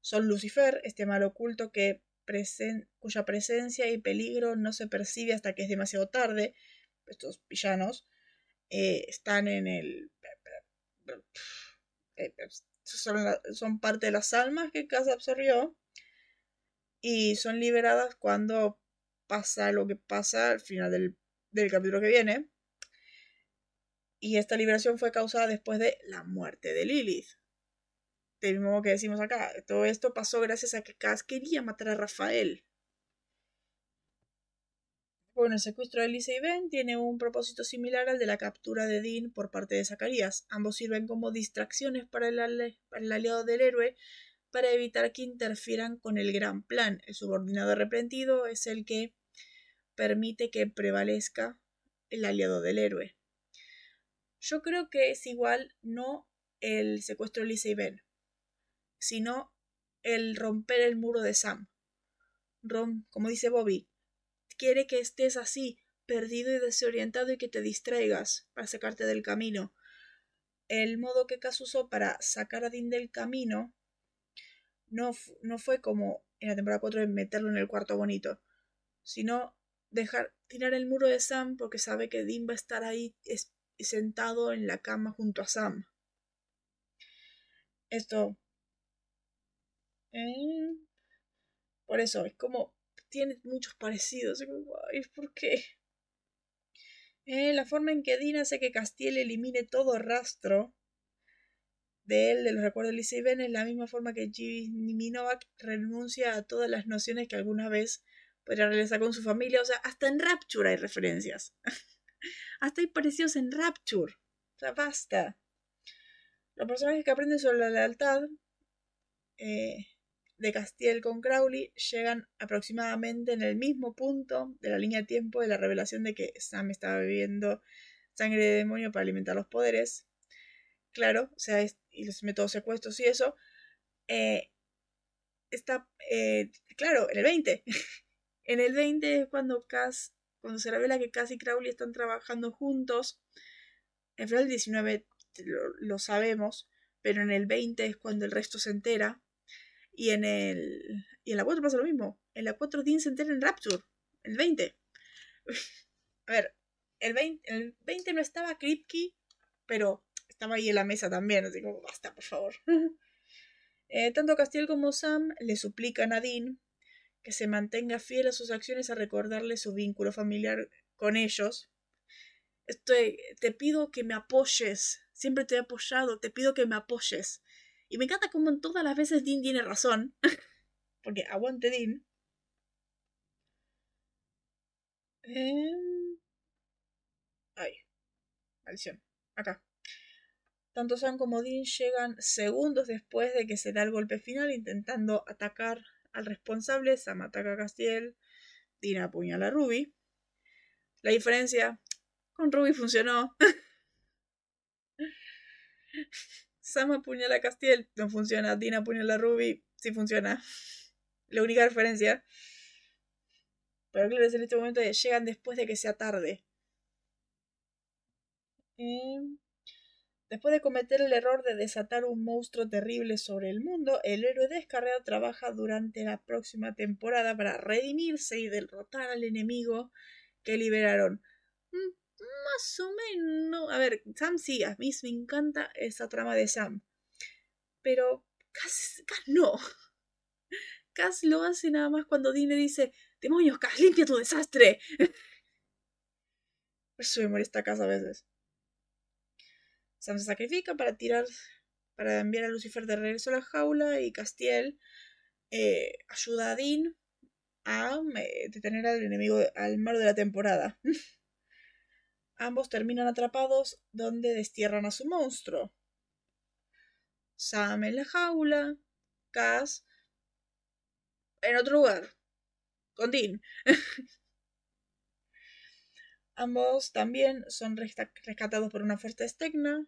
son Lucifer, este mal oculto que cuya presencia y peligro no se percibe hasta que es demasiado tarde. Estos villanos eh, están en el... Son, son, parte de las almas que Casa absorbió y son liberadas cuando pasa lo que pasa al final del, del capítulo que viene. Y esta liberación fue causada después de la muerte de Lilith del mismo que decimos acá. Todo esto pasó gracias a que Cass quería matar a Rafael. Bueno, el secuestro de Lisa y Ben tiene un propósito similar al de la captura de Dean por parte de Zacarías. Ambos sirven como distracciones para el, para el aliado del héroe para evitar que interfieran con el gran plan. El subordinado arrepentido es el que permite que prevalezca el aliado del héroe. Yo creo que es igual no el secuestro de Lisa y Ben sino el romper el muro de Sam. Rom, como dice Bobby, quiere que estés así, perdido y desorientado y que te distraigas para sacarte del camino. El modo que Cass usó para sacar a Dean del camino no, no fue como en la temporada 4 de meterlo en el cuarto bonito, sino dejar tirar el muro de Sam porque sabe que Dean va a estar ahí sentado en la cama junto a Sam. Esto eh, por eso, es como. Tiene muchos parecidos. ¿Por qué? Eh, la forma en que Dean hace que Castiel elimine todo rastro de él, de los recuerdos de y Ben, es la misma forma que Jimmy Novak renuncia a todas las nociones que alguna vez podría realizar con su familia. O sea, hasta en Rapture hay referencias. hasta hay parecidos en Rapture. O sea, basta. Los personajes que aprenden sobre la lealtad eh, de Castiel con Crowley llegan aproximadamente en el mismo punto de la línea de tiempo de la revelación de que Sam estaba bebiendo sangre de demonio para alimentar los poderes. Claro, o sea, y los métodos secuestros y eso. Eh, está, eh, claro, en el 20. en el 20 es cuando Cass, cuando se revela que Cass y Crowley están trabajando juntos. En el 19 lo, lo sabemos, pero en el 20 es cuando el resto se entera y en el. Y en la 4 pasa lo mismo. En la 4 Dean se entera en Rapture. El 20. A ver, el 20, el 20 no estaba Kripke, pero estaba ahí en la mesa también. Así como, basta, por favor. Eh, tanto Castiel como Sam le suplican a Dean que se mantenga fiel a sus acciones a recordarle su vínculo familiar con ellos. Estoy, te pido que me apoyes. Siempre te he apoyado. Te pido que me apoyes. Y me encanta como en todas las veces Dean tiene razón. Porque aguante Dean. Eh... Ay. Maldición. Acá. Tanto Sam como Dean llegan segundos después de que se da el golpe final intentando atacar al responsable. Sam ataca a Castiel. Dean apuñala a Ruby. La diferencia con Ruby funcionó. Sam apuñala a Castiel, no funciona. Dina apuñala a Ruby, sí funciona. La única diferencia. Pero claro, es en este momento llegan después de que sea tarde. Después de cometer el error de desatar un monstruo terrible sobre el mundo, el héroe descarriado trabaja durante la próxima temporada para redimirse y derrotar al enemigo que liberaron. Más o menos. A ver, Sam sí, a mí me encanta esa trama de Sam. Pero Cass, no. Cass lo hace nada más cuando Dean le dice: ¡Demonios, Cass, limpia tu desastre! Por eso me molesta Cass a veces. Sam se sacrifica para tirar. para enviar a Lucifer de regreso a la jaula y Castiel eh, ayuda a Dean a eh, detener al enemigo, al malo de la temporada. Ambos terminan atrapados donde destierran a su monstruo. Sam en la jaula, Cass en otro lugar, con Dean. Ambos también son rescatados por una fuerza externa.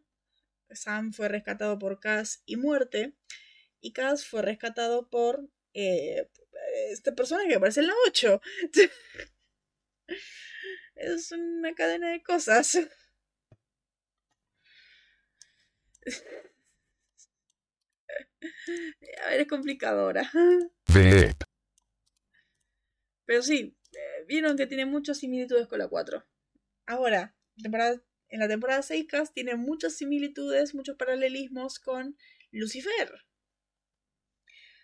Sam fue rescatado por Cass y Muerte. Y Cass fue rescatado por eh, este personaje que aparece en la 8. es una cadena de cosas. A ver, es complicado ahora. Pero sí, eh, vieron que tiene muchas similitudes con la 4. Ahora, en la temporada 6 Cass tiene muchas similitudes, muchos paralelismos con Lucifer.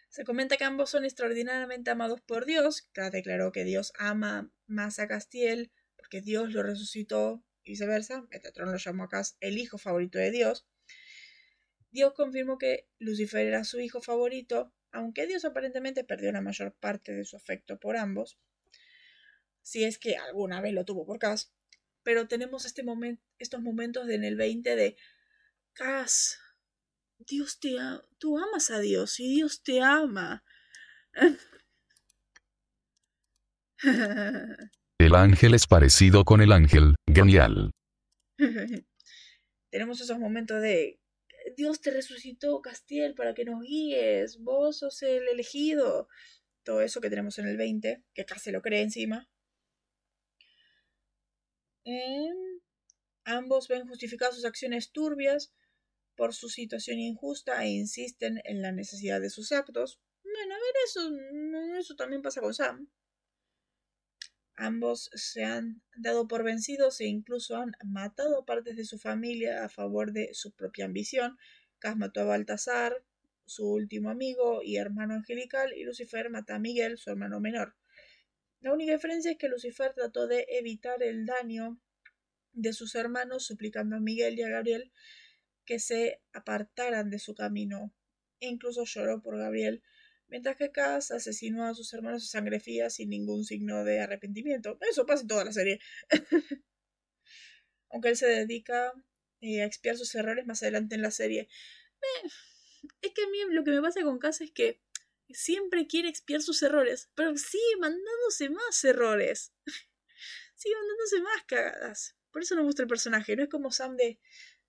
Se comenta que ambos son extraordinariamente amados por Dios. Cass declaró que Dios ama más a Castiel porque Dios lo resucitó y viceversa. Metatron lo llamó a Cass el hijo favorito de Dios. Dios confirmó que Lucifer era su hijo favorito, aunque Dios aparentemente perdió la mayor parte de su afecto por ambos, si es que alguna vez lo tuvo por Cass. Pero tenemos este estos momentos en el 20 de Cass, Dios te ama, tú amas a Dios y Dios te ama. El ángel es parecido con el ángel, genial. Tenemos esos momentos de Dios te resucitó, Castiel, para que nos guíes, vos sos el elegido. Todo eso que tenemos en el 20, que casi lo cree encima. ambos ven justificadas sus acciones turbias por su situación injusta e insisten en la necesidad de sus actos. Bueno, a ver, eso, eso también pasa con Sam. Ambos se han dado por vencidos e incluso han matado partes de su familia a favor de su propia ambición. Cas mató a Baltasar, su último amigo y hermano angelical, y Lucifer mata a Miguel, su hermano menor. La única diferencia es que Lucifer trató de evitar el daño de sus hermanos, suplicando a Miguel y a Gabriel que se apartaran de su camino. E incluso lloró por Gabriel, mientras que Cass asesinó a sus hermanos a sangre fría sin ningún signo de arrepentimiento. Eso pasa en toda la serie. Aunque él se dedica eh, a expiar sus errores más adelante en la serie. Eh, es que a mí lo que me pasa con Cass es que siempre quiere expiar sus errores, pero sigue mandándose más errores. sigue mandándose más cagadas. Por eso no me gusta el personaje. No es como Sam de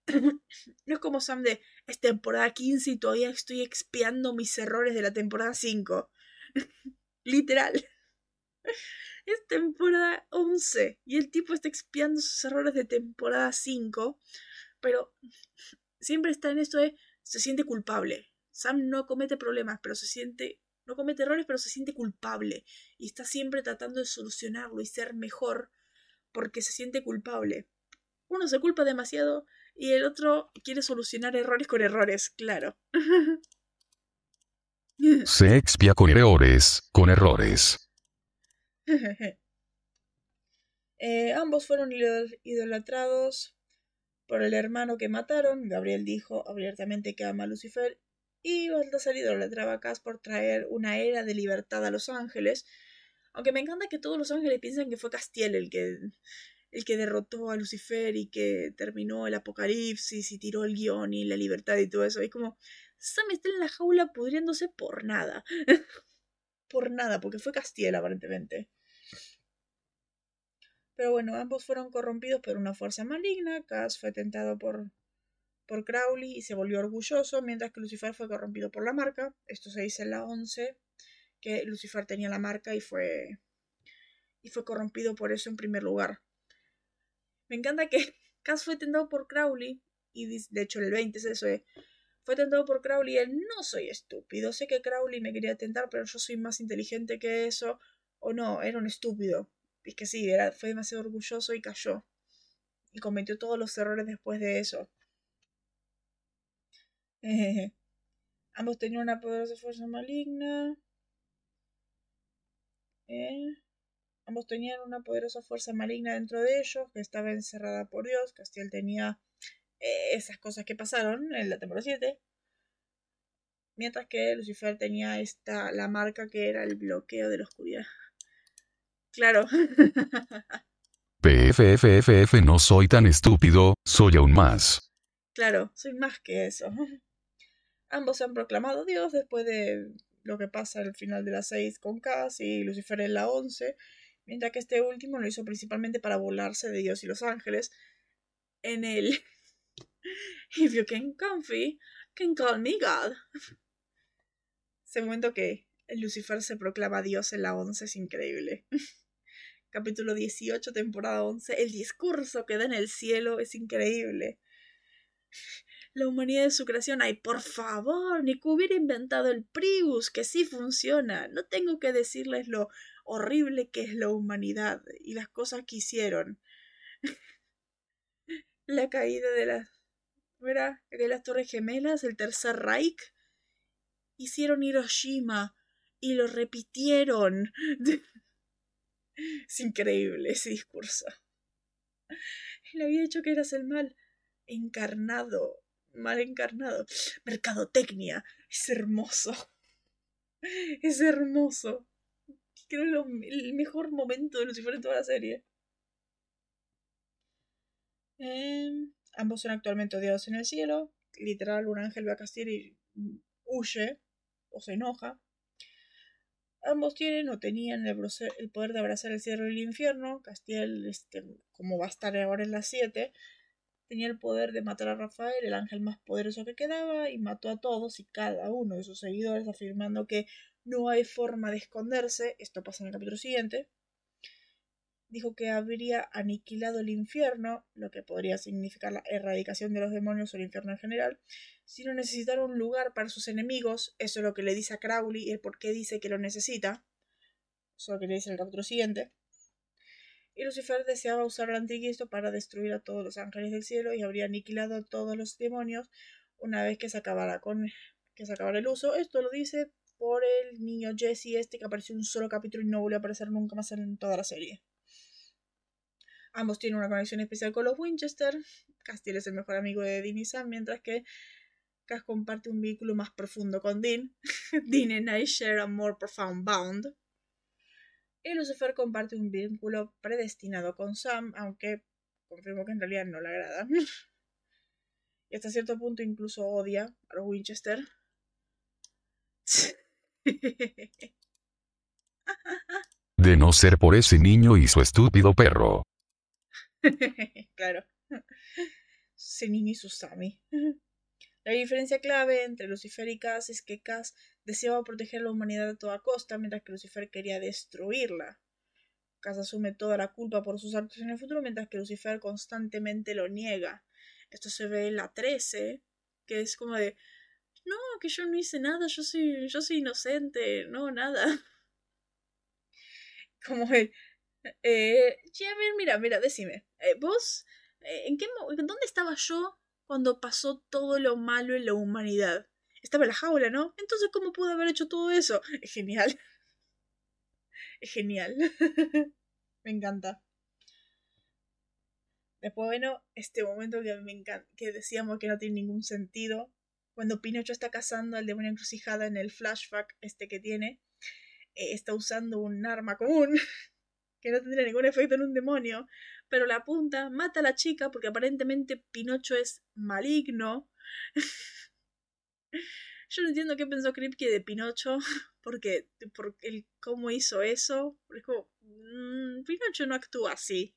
no es como Sam de es temporada 15 y todavía estoy expiando mis errores de la temporada 5. Literal. Es temporada 11 y el tipo está expiando sus errores de temporada 5, pero siempre está en esto de se siente culpable. Sam no comete problemas, pero se siente no comete errores, pero se siente culpable y está siempre tratando de solucionarlo y ser mejor porque se siente culpable. Uno se culpa demasiado y el otro quiere solucionar errores con errores, claro. Se expia con errores, con errores. Eh, ambos fueron idolatrados por el hermano que mataron. Gabriel dijo abiertamente que ama a Lucifer. Y Baltasar idolatraba a Cass por traer una era de libertad a los ángeles. Aunque me encanta que todos los ángeles piensan que fue Castiel el que el que derrotó a Lucifer y que terminó el apocalipsis y tiró el guion y la libertad y todo eso. Es como, Sam está en la jaula pudriéndose por nada. por nada, porque fue Castiel aparentemente. Pero bueno, ambos fueron corrompidos por una fuerza maligna. Cass fue tentado por, por Crowley y se volvió orgulloso, mientras que Lucifer fue corrompido por la marca. Esto se dice en la 11, que Lucifer tenía la marca y fue, y fue corrompido por eso en primer lugar. Me encanta que Cass fue tentado por Crowley, y de hecho el 20 es eso, fue tentado por Crowley y él no soy estúpido, sé que Crowley me quería tentar, pero yo soy más inteligente que eso, o no, era un estúpido. Es que sí, era, fue demasiado orgulloso y cayó. Y cometió todos los errores después de eso. Ambos tenían una poderosa fuerza maligna. Eh. Ambos tenían una poderosa fuerza maligna dentro de ellos, que estaba encerrada por Dios. Castiel tenía eh, esas cosas que pasaron en la temporada 7. Mientras que Lucifer tenía esta, la marca que era el bloqueo de la oscuridad. Claro. PFFFF no soy tan estúpido, soy aún más. Claro, soy más que eso. Ambos se han proclamado Dios después de lo que pasa al final de la 6 con Cass y Lucifer en la 11 Mientras que este último lo hizo principalmente para burlarse de Dios y los ángeles. En el If you can comfy, can call me God. Ese momento que Lucifer se proclama Dios en la 11 es increíble. Capítulo 18, temporada 11. El discurso que da en el cielo es increíble. La humanidad de su creación. Ay, por favor, ni que hubiera inventado el Prius, que sí funciona. No tengo que decirles lo horrible que es la humanidad y las cosas que hicieron. la caída de las. de las Torres Gemelas, el Tercer Reich. Hicieron Hiroshima y lo repitieron. es increíble ese discurso. Él había dicho que eras el mal encarnado, mal encarnado. Mercadotecnia, es hermoso. Es hermoso. Creo que el mejor momento de Lucifer en toda la serie. Em, ambos son actualmente odiados en el cielo. Literal, un ángel ve a Castiel y huye o se enoja. Ambos tienen o tenían el, poder de abrazar el cielo y el infierno. Castiel, este, como va a estar ahora en las 7, tenía el poder de matar a Rafael, el ángel más poderoso que quedaba, y mató a todos y cada uno de sus seguidores, afirmando que no hay forma de esconderse. Esto pasa en el capítulo siguiente. Dijo que habría aniquilado el infierno, lo que podría significar la erradicación de los demonios o el infierno en general, si no necesitara un lugar para sus enemigos. Eso es lo que le dice a Crowley y el por qué dice que lo necesita. Eso es lo que le dice en el capítulo siguiente y Lucifer deseaba usar el anticristo para destruir a todos los ángeles del cielo y habría aniquilado a todos los demonios una vez que se acabara con que se acabara el uso. Esto lo dice por el niño Jesse este que apareció en un solo capítulo y no volvió a aparecer nunca más en toda la serie. Ambos tienen una conexión especial con los Winchester. Castiel es el mejor amigo de Dean y Sam, mientras que Cass comparte un vínculo más profundo con Dean. Dean and I share a more profound bond y Lucifer comparte un vínculo predestinado con Sam, aunque confirmo que en realidad no le agrada. y hasta cierto punto incluso odia a los Winchester. De no ser por ese niño y su estúpido perro. claro. Ese niño y su Sammy. La diferencia clave entre Lucifer y Cass es que Cass deseaba proteger a la humanidad a toda costa, mientras que Lucifer quería destruirla. Cass asume toda la culpa por sus actos en el futuro, mientras que Lucifer constantemente lo niega. Esto se ve en la 13, que es como de no, que yo no hice nada, yo soy, yo soy inocente, no, nada. Como el eh, mira, mira, decime, eh, vos, eh, ¿en qué, dónde estaba yo cuando pasó todo lo malo en la humanidad. Estaba en la jaula, ¿no? Entonces, ¿cómo pudo haber hecho todo eso? Es genial. Es genial. me encanta. Después, bueno, este momento que me encanta, que decíamos que no tiene ningún sentido. Cuando Pinocho está cazando al demonio encrucijada en el flashback este que tiene, eh, está usando un arma común que no tendría ningún efecto en un demonio, pero la apunta, mata a la chica porque aparentemente Pinocho es maligno. Yo no entiendo qué pensó Kripke de Pinocho, porque por el cómo hizo eso, es como, mm, Pinocho no actúa así.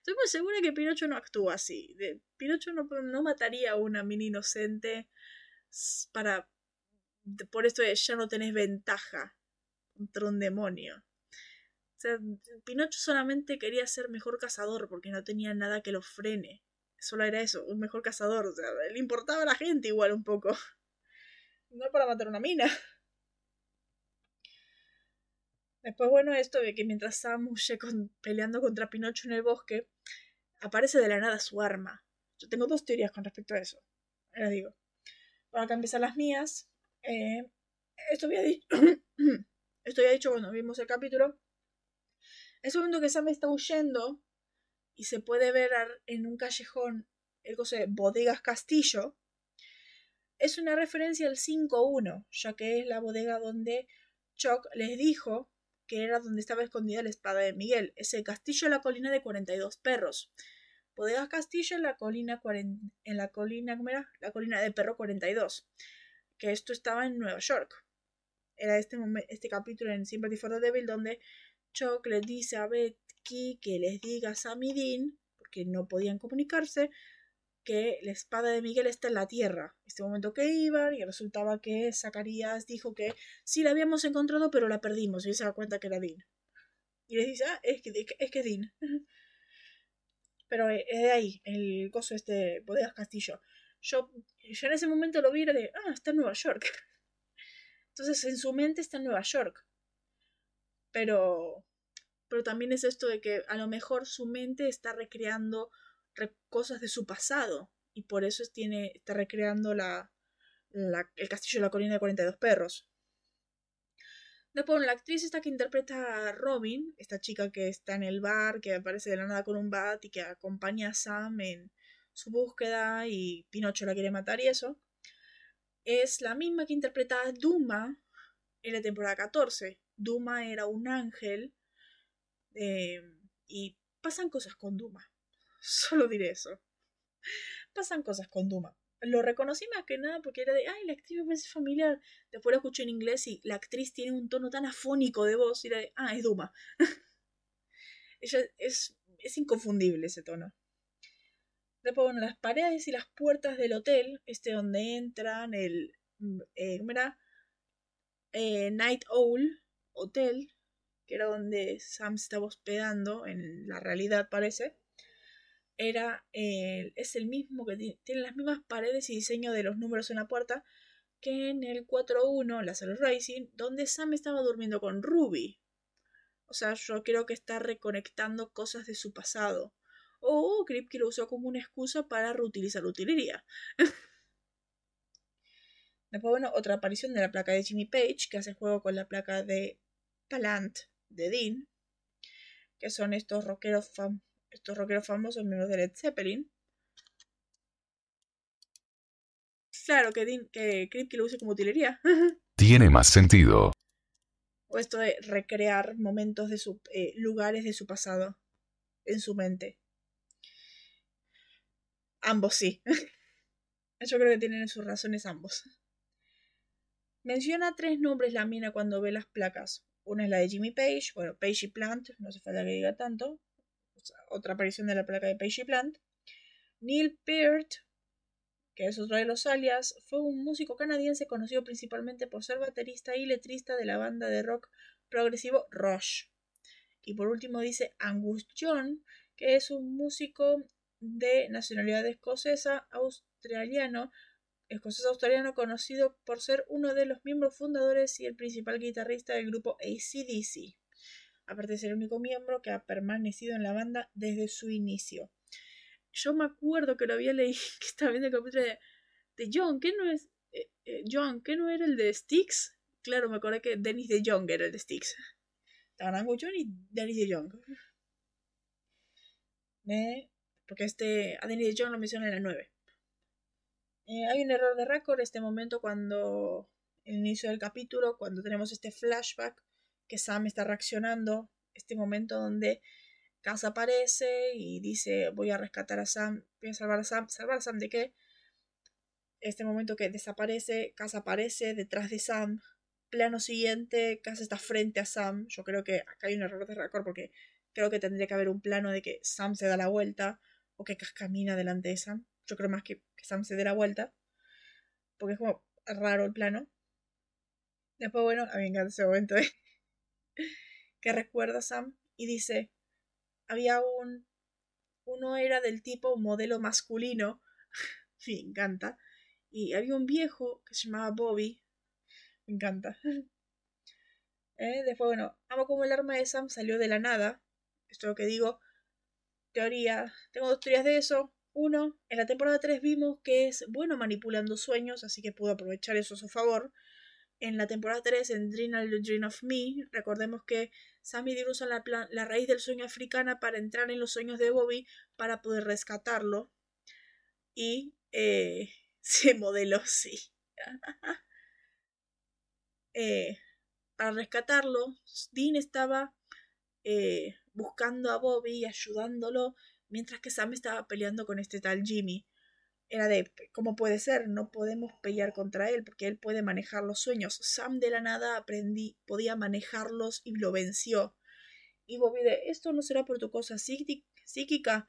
Estoy muy segura que Pinocho no actúa así. Pinocho no, no mataría a una mini inocente para... Por esto de ya no tenés ventaja contra un demonio. O sea, Pinocho solamente quería ser mejor cazador porque no tenía nada que lo frene. Solo era eso, un mejor cazador. O sea, le importaba a la gente igual un poco. No para matar una mina. Después, bueno, esto de que mientras Sam huye peleando contra Pinocho en el bosque, aparece de la nada su arma. Yo tengo dos teorías con respecto a eso. Ahora digo. Para acá empiezan las mías. Eh, esto había dicho. esto había dicho cuando vimos el capítulo. Es un momento que Sam está huyendo y se puede ver en un callejón el coso de Bodegas Castillo. Es una referencia al 5-1, ya que es la bodega donde Chuck les dijo que era donde estaba escondida la espada de Miguel. Es el castillo en la colina de 42 perros. Bodegas Castillo en la colina, en la colina, ¿cómo era? La colina de perro 42. Que esto estaba en Nueva York. Era este, este capítulo en Sympathy for the Devil donde Chuck le dice a Becky que les diga a Sam y Dean, porque no podían comunicarse, que la espada de Miguel está en la tierra. Este momento que iban, y resultaba que Zacarías dijo que sí la habíamos encontrado, pero la perdimos, y se da cuenta que era Dean. Y les dice, ah, es que es que Dean. pero es de ahí, el coso este Bodegas Castillo. Yo, en ese momento lo vi y de, ah, está en Nueva York. Entonces en su mente está en Nueva York. Pero, pero también es esto de que a lo mejor su mente está recreando cosas de su pasado y por eso tiene, está recreando la, el castillo de la colina de 42 perros. Después, la actriz esta que interpreta a Robin, esta chica que está en el bar, que aparece de la nada con un bat y que acompaña a Sam en su búsqueda y Pinocho la quiere matar y eso, es la misma que interpreta a Duma en la temporada 14. Duma era un ángel eh, y pasan cosas con Duma. Solo diré eso. Pasan cosas con Duma. Lo reconocí más que nada porque era de, ay, la actriz me familiar. Después lo escuché en inglés y la actriz tiene un tono tan afónico de voz y era de, ah, es Duma. Ella es, es inconfundible ese tono. Después, bueno, las paredes y las puertas del hotel, este donde entran, el, eh, eh, Night Owl Hotel, que era donde Sam estaba hospedando, en la realidad parece, era, es el mismo que tiene las mismas paredes y diseño de los números en la puerta que en el 4-1, la Solo Racing, donde Sam estaba durmiendo con Ruby. O sea, yo creo que está reconectando cosas de su pasado o Kripke lo usó como una excusa para reutilizar utilería. Después, bueno, otra aparición de la placa de Jimmy Page, que hace juego con la placa de Palant de Dean, que son estos rockeros, estos rockeros famosos miembros de Led Zeppelin. Claro, que, Dean, que Kripke lo use como utilería. Tiene más sentido. O esto de recrear momentos de su, eh, lugares de su pasado en su mente. Ambos sí. Yo creo que tienen sus razones ambos. Menciona tres nombres la mina cuando ve las placas. Una es la de Jimmy Page, bueno, Page y Plant, no hace falta que diga tanto. Otra aparición de la placa de Page y Plant. Neil Peart, que es otro de los alias, fue un músico canadiense conocido principalmente por ser baterista y letrista de la banda de rock progresivo Rush. Y por último dice Angus John, que es un músico de nacionalidad escocesa australiano, escocés australiano conocido por ser uno de los miembros fundadores y el principal guitarrista del grupo ACDC, aparte de ser el único miembro que ha permanecido en la banda desde su inicio. Yo me acuerdo que lo había leído, que estaba viendo el capítulo de, John, ¿qué no es? Eh, eh, John, ¿qué no era el de Styx? Claro, me acordé que Dennis de Jong era el de Styx. Estaban John y Dennis de Jong. Me porque este a de John lo menciona en la 9. Eh, hay un error de récord este momento cuando, el inicio del capítulo, cuando tenemos este flashback que Sam está reaccionando, este momento donde Casa aparece y dice voy a rescatar a Sam, voy a salvar a Sam, salvar a Sam de qué? Este momento que desaparece, Casa aparece detrás de Sam, plano siguiente, Casa está frente a Sam, yo creo que acá hay un error de récord porque creo que tendría que haber un plano de que Sam se da la vuelta o que camina delante de Sam. Yo creo más que, Sam se dé la vuelta, porque es como raro el plano. Después, bueno, a mí me encanta ese momento ¿eh? que recuerda Sam y dice, había un, uno era del tipo modelo masculino, me encanta, y había un viejo que se llamaba Bobby, me encanta. ¿Eh? Después, bueno, amo como el arma de Sam salió de la nada, esto es lo que digo, teoría, tengo dos teorías de eso. Uno, en la temporada 3 vimos que es bueno manipulando sueños, así que pudo aprovechar eso a su favor. En la temporada 3, en Dream, Dream of Me, recordemos que Sam y usan la, la raíz del sueño africana para entrar en los sueños de Bobby para poder rescatarlo. Y eh, se modeló, sí. eh, para rescatarlo, Dean estaba eh, buscando a Bobby y ayudándolo, mientras que Sam estaba peleando con este tal Jimmy. Era de, ¿cómo puede ser? No podemos pelear contra él porque él puede manejar los sueños. Sam de la nada aprendí, podía manejarlos y lo venció. Y Bobby de, ¿esto no será por tu cosa psíquica?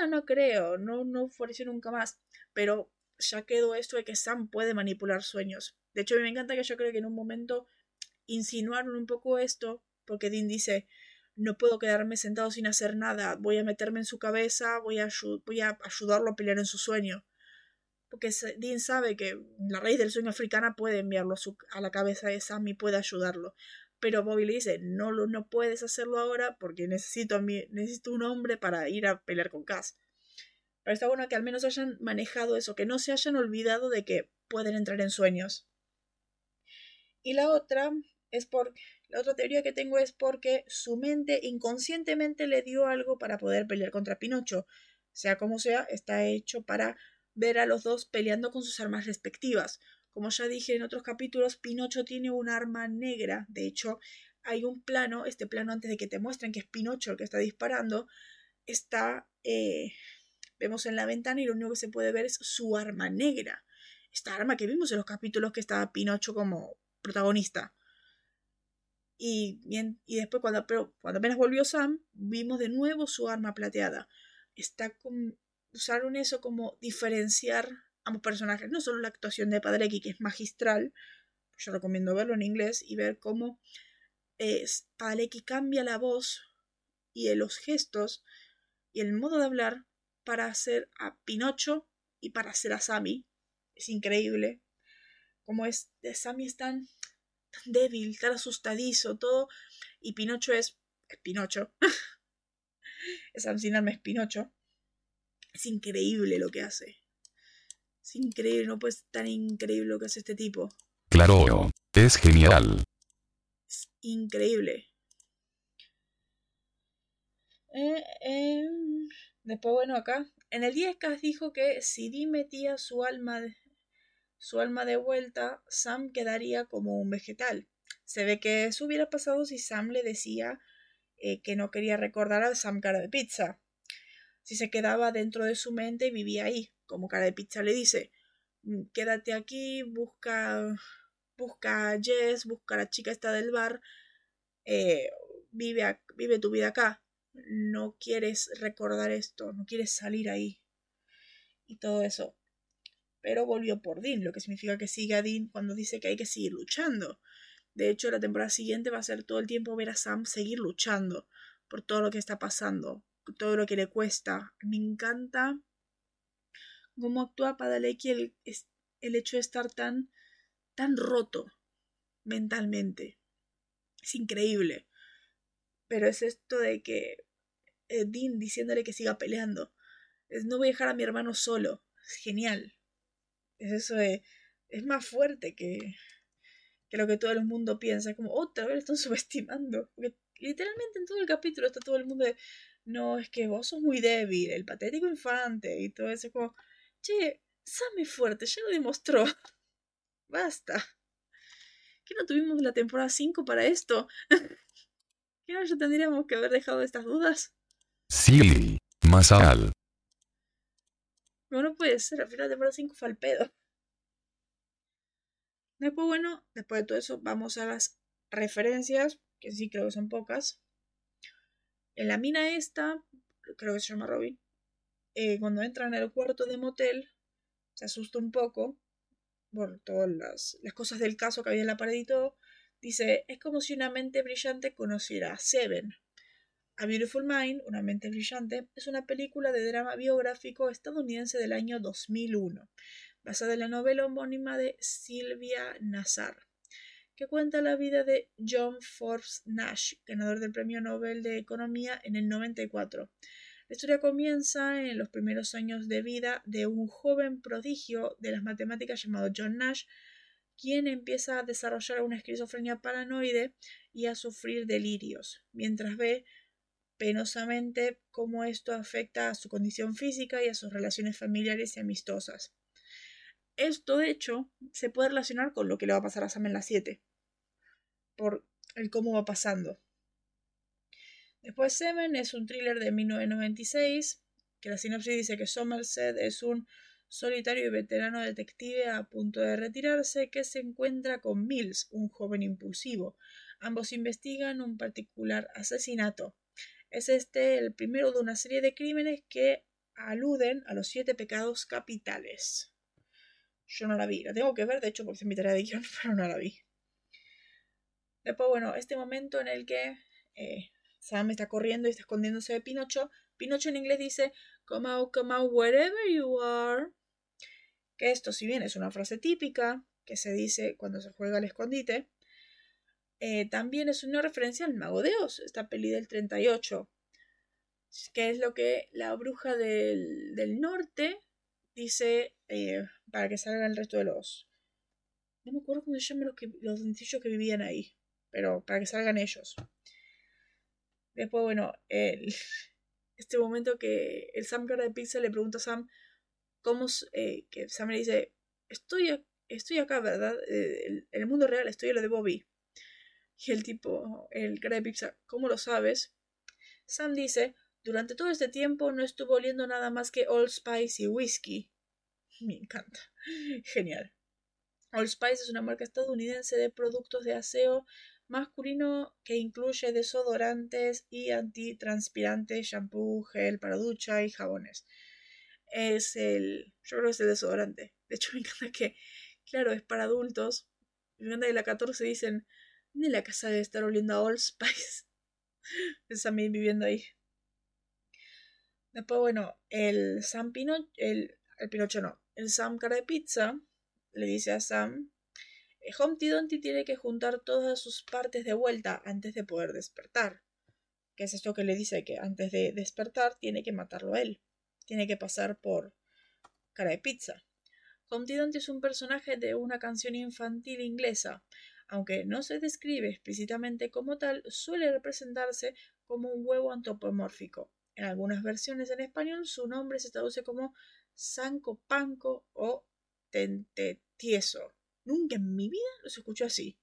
No, no creo, no, no floreció nunca más. Pero ya quedó esto de que Sam puede manipular sueños. De hecho, a mí me encanta que yo creo que en un momento insinuaron un poco esto, porque Dean dice, no puedo quedarme sentado sin hacer nada, voy a meterme en su cabeza, voy a, voy a ayudarlo a pelear en su sueño. Porque Dean sabe que la raíz del sueño africana puede enviarlo a, la cabeza de Sam y puede ayudarlo. Pero Bobby le dice, no, no puedes hacerlo ahora porque necesito, a mí, necesito un hombre para ir a pelear con Cass. Pero está bueno que al menos hayan manejado eso, que no se hayan olvidado de que pueden entrar en sueños. Y la otra es por la otra teoría que tengo es porque su mente inconscientemente le dio algo para poder pelear contra Pinocho. Sea como sea, está hecho para ver a los dos peleando con sus armas respectivas. Como ya dije en otros capítulos, Pinocho tiene un arma negra. De hecho, hay un plano, este plano antes de que te muestren que es Pinocho el que está disparando, está, eh, vemos en la ventana y lo único que se puede ver es su arma negra. Esta arma que vimos en los capítulos que estaba Pinocho como protagonista. Y, bien, y después, cuando, pero cuando apenas volvió Sam, vimos de nuevo su arma plateada. Está con, usaron eso como diferenciar ambos personajes. No solo la actuación de Padrecki, que es magistral. Yo recomiendo verlo en inglés y ver cómo es, Padalecki cambia la voz y los gestos y el modo de hablar para hacer a Pinocho y para hacer a Sammy. Es increíble. Como es, de Sammy es tan tan débil, tan asustadizo, todo. Y Pinocho es, es Pinocho. es Amcinarme es Pinocho. Es increíble lo que hace. Es increíble, no puede ser tan increíble lo que hace este tipo. Claro, es genial. Es increíble. Eh, em, después, bueno, acá. En el 10 dijo que si Di metía su alma su alma de vuelta, Sam quedaría como un vegetal. Se ve que eso hubiera pasado si Sam le decía eh, que no quería recordar a Sam cara de pizza. Si se quedaba dentro de su mente y vivía ahí, como cara de pizza le dice, mm, quédate aquí, busca, busca a Jess, busca a la chica esta del bar, eh, vive, vive tu vida acá. No quieres recordar esto, no quieres salir ahí. Y todo eso pero volvió por Dean, lo que significa que sigue a Dean cuando dice que hay que seguir luchando. De hecho, la temporada siguiente va a ser todo el tiempo ver a Sam seguir luchando por todo lo que está pasando, todo lo que le cuesta. Me encanta cómo actúa Padalecki el, el hecho de estar tan, tan roto mentalmente. Es increíble. Pero es esto de que eh, Dean diciéndole que siga peleando. Es no voy a dejar a mi hermano solo. Es genial. Es eso de, es más fuerte que, que lo que todo el mundo piensa. Es como, otra vez están subestimando. Porque literalmente en todo el capítulo está todo el mundo de, no, es que vos sos muy débil, el patético infante y todo eso. Es como, che, Sam es fuerte, ya lo demostró. Basta. ¿Qué no tuvimos la temporada 5 para esto? ¿Qué no ya tendríamos que haber dejado estas dudas? Sí, más al. No, no puede ser, al final de temporada 5 fue al pedo. Después, bueno, después de todo eso, vamos a las referencias, que sí creo que son pocas. En la mina esta, creo que se llama Robin, eh, cuando entra en el cuarto de motel, se asusta un poco por todas las, las, cosas del caso que había en la pared y todo. Dice, es como si una mente brillante conociera a Seven. A Beautiful Mind, Una mente brillante, es una película de drama biográfico estadounidense del año 2001, basada en la novela homónima de Sylvia Nazar, que cuenta la vida de John Forbes Nash, ganador del Premio Nobel de Economía en el 94. La historia comienza en los primeros años de vida de un joven prodigio de las matemáticas llamado John Nash, quien empieza a desarrollar una esquizofrenia paranoide y a sufrir delirios, mientras ve penosamente cómo esto afecta a su condición física y a sus relaciones familiares y amistosas. Esto, de hecho, se puede relacionar con lo que le va a pasar a Sam en la 7, por el cómo va pasando. Después Seven es un thriller de 1996, que la sinopsis dice que Somerset es un solitario y veterano detective a punto de retirarse, que se encuentra con Mills, un joven impulsivo. Ambos investigan un particular asesinato. Es este el primero de una serie de crímenes que aluden a los siete pecados capitales. Yo no la vi, la tengo que ver, de hecho, porque se mi de guion, pero no la vi. Después, bueno, este momento en el que eh, Sam está corriendo y está escondiéndose de Pinocho. Pinocho en inglés dice, come out, come out, wherever you are. Que esto, si bien es una frase típica que se dice cuando se juega al escondite, eh, también es una referencia al Mago de Oz, esta peli del 38, que es lo que la bruja del, del norte dice eh, para que salga el resto de los... No me acuerdo cómo se llaman los, que, los que vivían ahí, pero para que salgan ellos. Después, bueno, el, este momento que el Sam cara de pizza le pregunta a Sam cómo... Eh, que Sam le dice, estoy, estoy acá, ¿verdad? Eh, en el mundo real estoy en lo de Bobby. Y el tipo, el pizza, ¿cómo lo sabes? Sam dice, durante todo este tiempo no estuvo oliendo nada más que Old Spice y whisky. Me encanta. Genial. Old Spice es una marca estadounidense de productos de aseo masculino que incluye desodorantes y antitranspirantes, shampoo, gel para ducha y jabones. Es el. Yo creo que es el desodorante. De hecho, me encanta que, claro, es para adultos. Me encanta que la 14 dicen: Ni la casa debe estar oliendo a Old Spice. Es a mí viviendo ahí. Después, bueno, el Sam Pinocho, el, el Pinocho no, el Sam cara de pizza le dice a Sam, eh, Humpty Dumpty tiene que juntar todas sus partes de vuelta antes de poder despertar. Que es esto que le dice que antes de despertar tiene que matarlo él. Tiene que pasar por cara de pizza. Humpty Dumpty es un personaje de una canción infantil inglesa. Aunque no se describe explícitamente como tal, suele representarse como un huevo antropomórfico. En algunas versiones en español su nombre se traduce como Sanco Panco o Tentetieso. Nunca en mi vida los escucho así.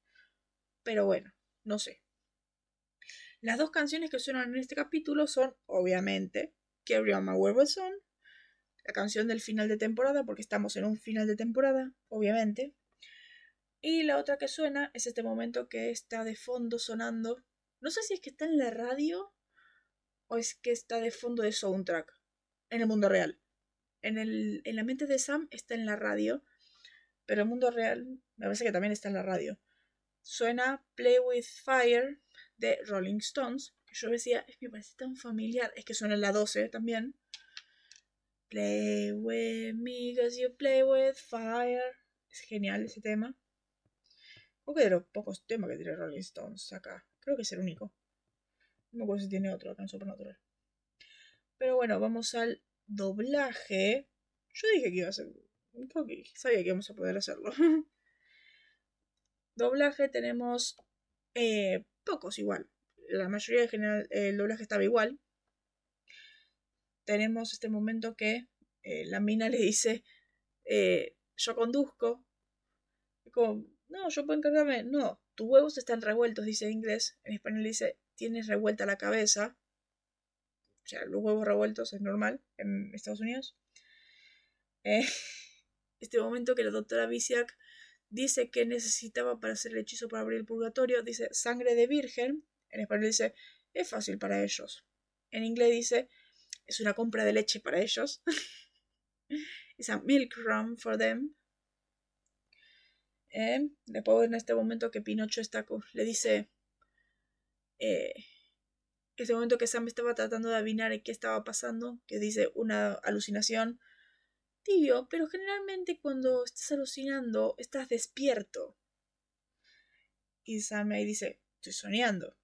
Pero bueno, no sé. Las dos canciones que suenan en este capítulo son, obviamente, Carry On My Wayward Son, la canción del final de temporada, porque estamos en un final de temporada, obviamente. Y la otra que suena es este momento que está de fondo sonando. No sé si es que está en la radio o es que está de fondo de soundtrack en el mundo real. En, el, en la mente de Sam está en la radio, pero el mundo real me parece que también está en la radio. Suena Play with Fire de Rolling Stones, que yo decía, es me parece tan familiar, es que suena en la 12 también. Play with me, cause you play with fire. Es genial ese tema. Creo que de los pocos temas que tiene Rolling Stones acá. Creo que es el único. No me acuerdo si tiene otro acá en Supernatural. Pero bueno, vamos al doblaje. Yo dije que iba a ser. Creo que sabía que íbamos a poder hacerlo. doblaje tenemos eh, pocos igual. La mayoría de general, el doblaje estaba igual. Tenemos este momento que eh, la mina le dice: eh, Yo conduzco. Como, no, yo puedo encargarme. No, tus huevos están revueltos, dice en inglés. En español dice: tienes revuelta la cabeza, o sea, los huevos revueltos es normal en Estados Unidos. Eh, este momento que la doctora Visiak dice que necesitaba para hacer el hechizo para abrir el purgatorio, dice sangre de virgen. En español dice, es fácil para ellos. En inglés dice, es una compra de leche para ellos. Es a milk run for them. Eh, en este momento que Pinocho está, le dice, eh, momento que Sam estaba tratando de adivinar qué estaba pasando, que dice una alucinación, tibio, pero generalmente cuando estás alucinando estás despierto. Y Sam ahí dice, estoy soñando.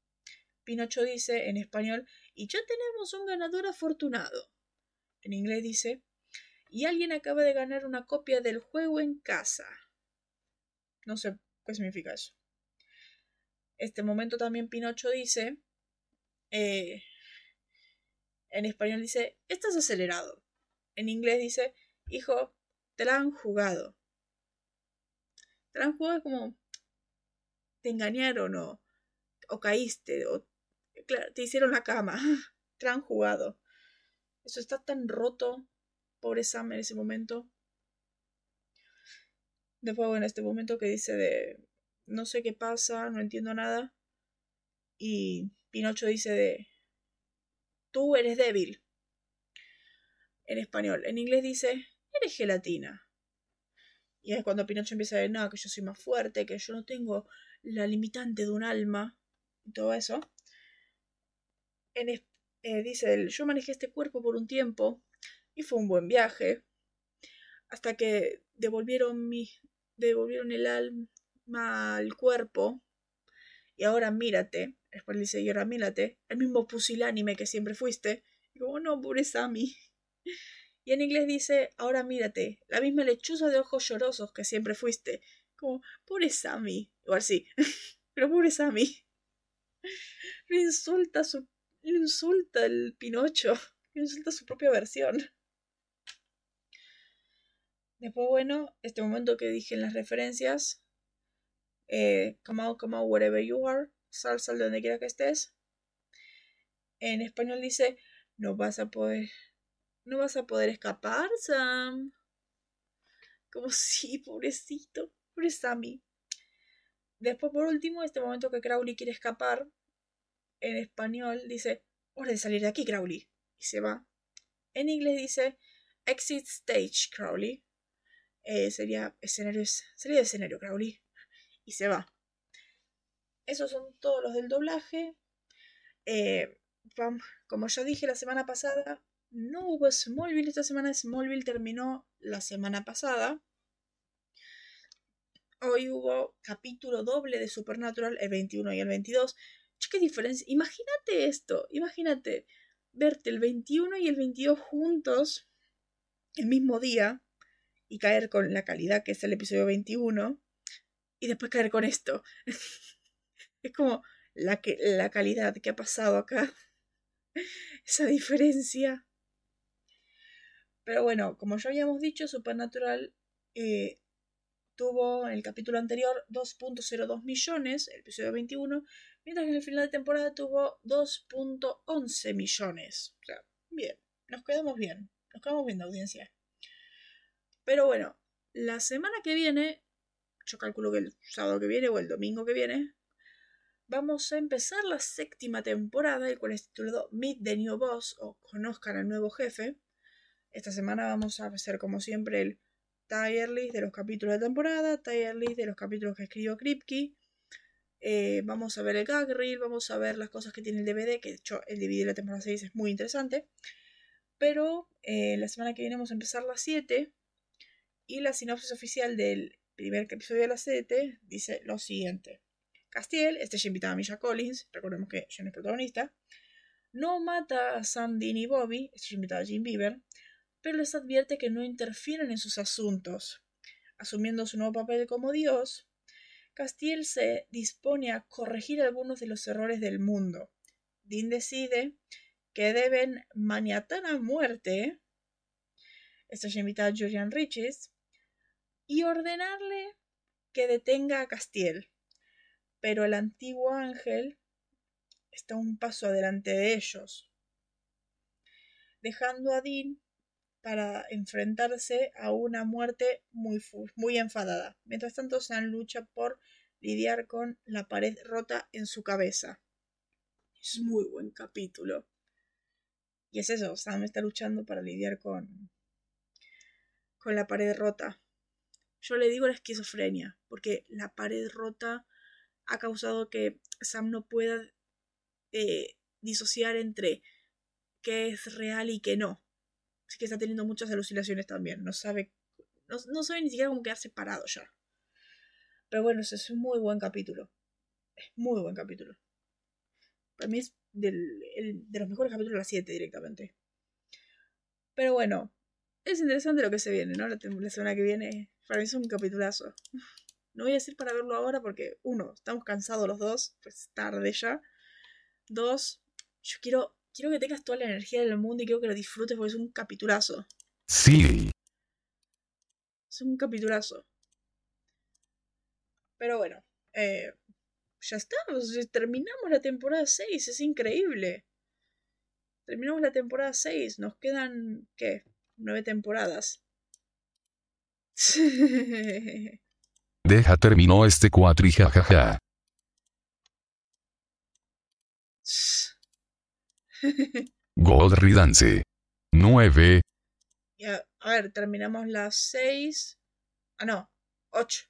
Pinocho dice en español, y ya tenemos un ganador afortunado. En inglés dice, y alguien acaba de ganar una copia del juego en casa. No sé qué significa eso este momento también Pinocho dice, eh, en español dice, estás acelerado. En inglés dice, hijo, te la han jugado. Te han jugado como, te engañaron o, o caíste, o te hicieron la cama, te la han jugado. Eso está tan roto, pobre Sam en ese momento. Después, bueno, este momento que dice de no sé qué pasa, no entiendo nada. Y Pinocho dice de tú eres débil. En español. En inglés dice eres gelatina. Y es cuando Pinocho empieza a decir, no, que yo soy más fuerte, que yo no tengo la limitante de un alma. Y todo eso. En, eh, dice yo manejé este cuerpo por un tiempo y fue un buen viaje. Hasta que devolvieron mi, devolvieron el alma al cuerpo. Y ahora mírate. Después dice, y ahora mírate. El mismo pusilánime que siempre fuiste. Y como, no, pobre Sammy. Y en inglés dice, ahora mírate. La misma lechuza de ojos llorosos que siempre fuiste. Como, pobre Sammy. Igual sí. Pero pobre Sammy. Le insulta su. Le insulta el Pinocho. Le insulta su propia versión. Después, bueno, este momento que dije en las referencias, eh, come out, come out, wherever you are, sal, sal de donde quiera que estés. En español dice, no vas a poder, no vas a poder escapar, Sam. Como si, pobrecito, pobre Sammy. Después, por último, este momento que Crowley quiere escapar, en español dice, hora de salir de aquí, Crowley. Y se va. En inglés dice, exit stage, Crowley. Eh, sería escenario, sería escenario Crowley. Y se va. Esos son todos los del doblaje. Eh, como yo dije la semana pasada, no hubo Smallville esta semana. Smallville terminó la semana pasada. Hoy hubo capítulo doble de Supernatural, el 21 y el 22. ¿Qué diferencia? Imagínate esto, imagínate verte el 21 y el 22 juntos el mismo día y caer con la calidad que es el episodio 21 y después caer con esto. es como la, que, la calidad que ha pasado acá. Esa diferencia. Pero bueno, como ya habíamos dicho, Supernatural eh, tuvo en el capítulo anterior 2.02 millones, el episodio 21, mientras que en el final de temporada tuvo 2.11 millones. O sea, bien, nos quedamos bien, nos quedamos bien de audiencia. Pero bueno, la semana que viene, yo calculo que el sábado que viene o el domingo que viene, vamos a empezar la séptima temporada, el cual es titulado Meet the New Boss o Conozcan al nuevo jefe. Esta semana vamos a hacer como siempre el tier list de los capítulos de temporada, tier list de los capítulos que escribió Kripke. Eh, vamos a ver el gag reel, vamos a ver las cosas que tiene el DVD, que de hecho el DVD de la temporada 6 es muy interesante. Pero eh, la semana que viene vamos a empezar la 7 y la sinopsis oficial del primer episodio de la 7 dice lo siguiente. Castiel, ya invitado a Misha Collins, recordemos que Jen es protagonista, no mata a Sam, Dean y Bobby, ya invitado a Jim Beaver, pero les advierte que no interfieren en sus asuntos. Asumiendo su nuevo papel como Dios, Castiel se dispone a corregir algunos de los errores del mundo. Dean decide que deben maniatar a muerte. Esta ya invitado a Julian Riches y ordenarle que detenga a Castiel. Pero el antiguo ángel está un paso adelante de ellos, dejando a Dean para enfrentarse a una muerte muy, enfadada. Mientras tanto, Sam lucha por lidiar con la pared rota en su cabeza. Es muy buen capítulo. Y es eso, Sam está luchando para lidiar con, con la pared rota. Yo le digo la esquizofrenia, porque la pared rota ha causado que Sam no pueda eh, disociar entre qué es real y qué no. Así que está teniendo muchas alucinaciones también. No sabe, no, sabe ni siquiera cómo quedar separado ya. Pero bueno, ese es un muy buen capítulo. Es muy buen capítulo. Para mí es del, de los mejores capítulos de la 7 directamente. Pero bueno, es interesante lo que se viene, ¿no? La, la semana que viene para mí es un capitulazo. No voy a decir para verlo ahora porque, uno, estamos cansados los dos, pues tarde ya. Dos, yo quiero, quiero que tengas toda la energía del mundo y quiero que lo disfrutes porque es un capitulazo. Sí. Es un capitulazo. Pero bueno, eh, ya estamos, terminamos la temporada 6, es increíble. Terminamos la temporada 6, nos quedan, ¿qué? Nueve temporadas. Deja terminó este cuatri jajaja. God Ridance. 9. Ya, a ver, terminamos las 6. Ah, no. 8.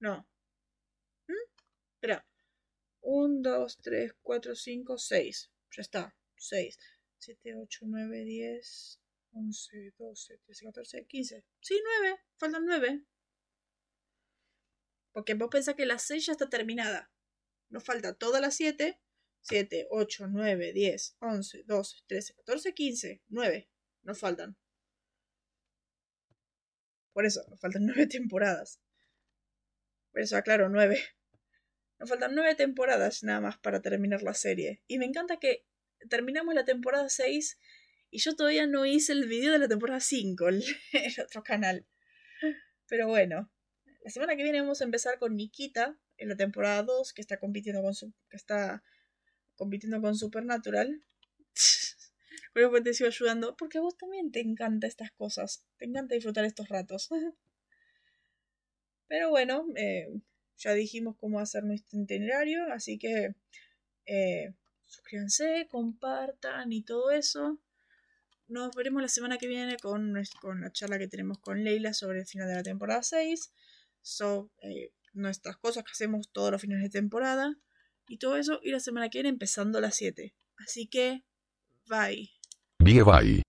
No. ¿Mm? Espera. 1, 2, 3, 4, 5, 6. Ya está. 6. 7, 8, 9, 10, 11, 12, 13, 14, 15. Sí, 9. Faltan 9. Porque vos pensás que la 6 ya está terminada. Nos falta toda la 7. 7, 8, 9, 10, 11, 12, 13, 14, 15. 9. Nos faltan. Por eso, nos faltan 9 temporadas. Por eso, aclaro, 9. Nos faltan 9 temporadas nada más para terminar la serie. Y me encanta que terminamos la temporada 6 y yo todavía no hice el video de la temporada 5 en el otro canal. Pero bueno, la semana que viene vamos a empezar con Nikita en la temporada 2 que está compitiendo con su, que está compitiendo con Supernatural. Creo te sigo ayudando porque a vos también te encanta estas cosas. Te encanta disfrutar estos ratos. Pero bueno, eh, ya dijimos cómo hacer nuestro itinerario, así que eh, suscríbanse, compartan y todo eso. Nos veremos la semana que viene con, la charla que tenemos con Leila sobre el final de la temporada 6, sobre eh, nuestras cosas que hacemos todos los fines de temporada y todo eso. Y la semana que viene empezando a las 7. Así que, bye. Bye bye.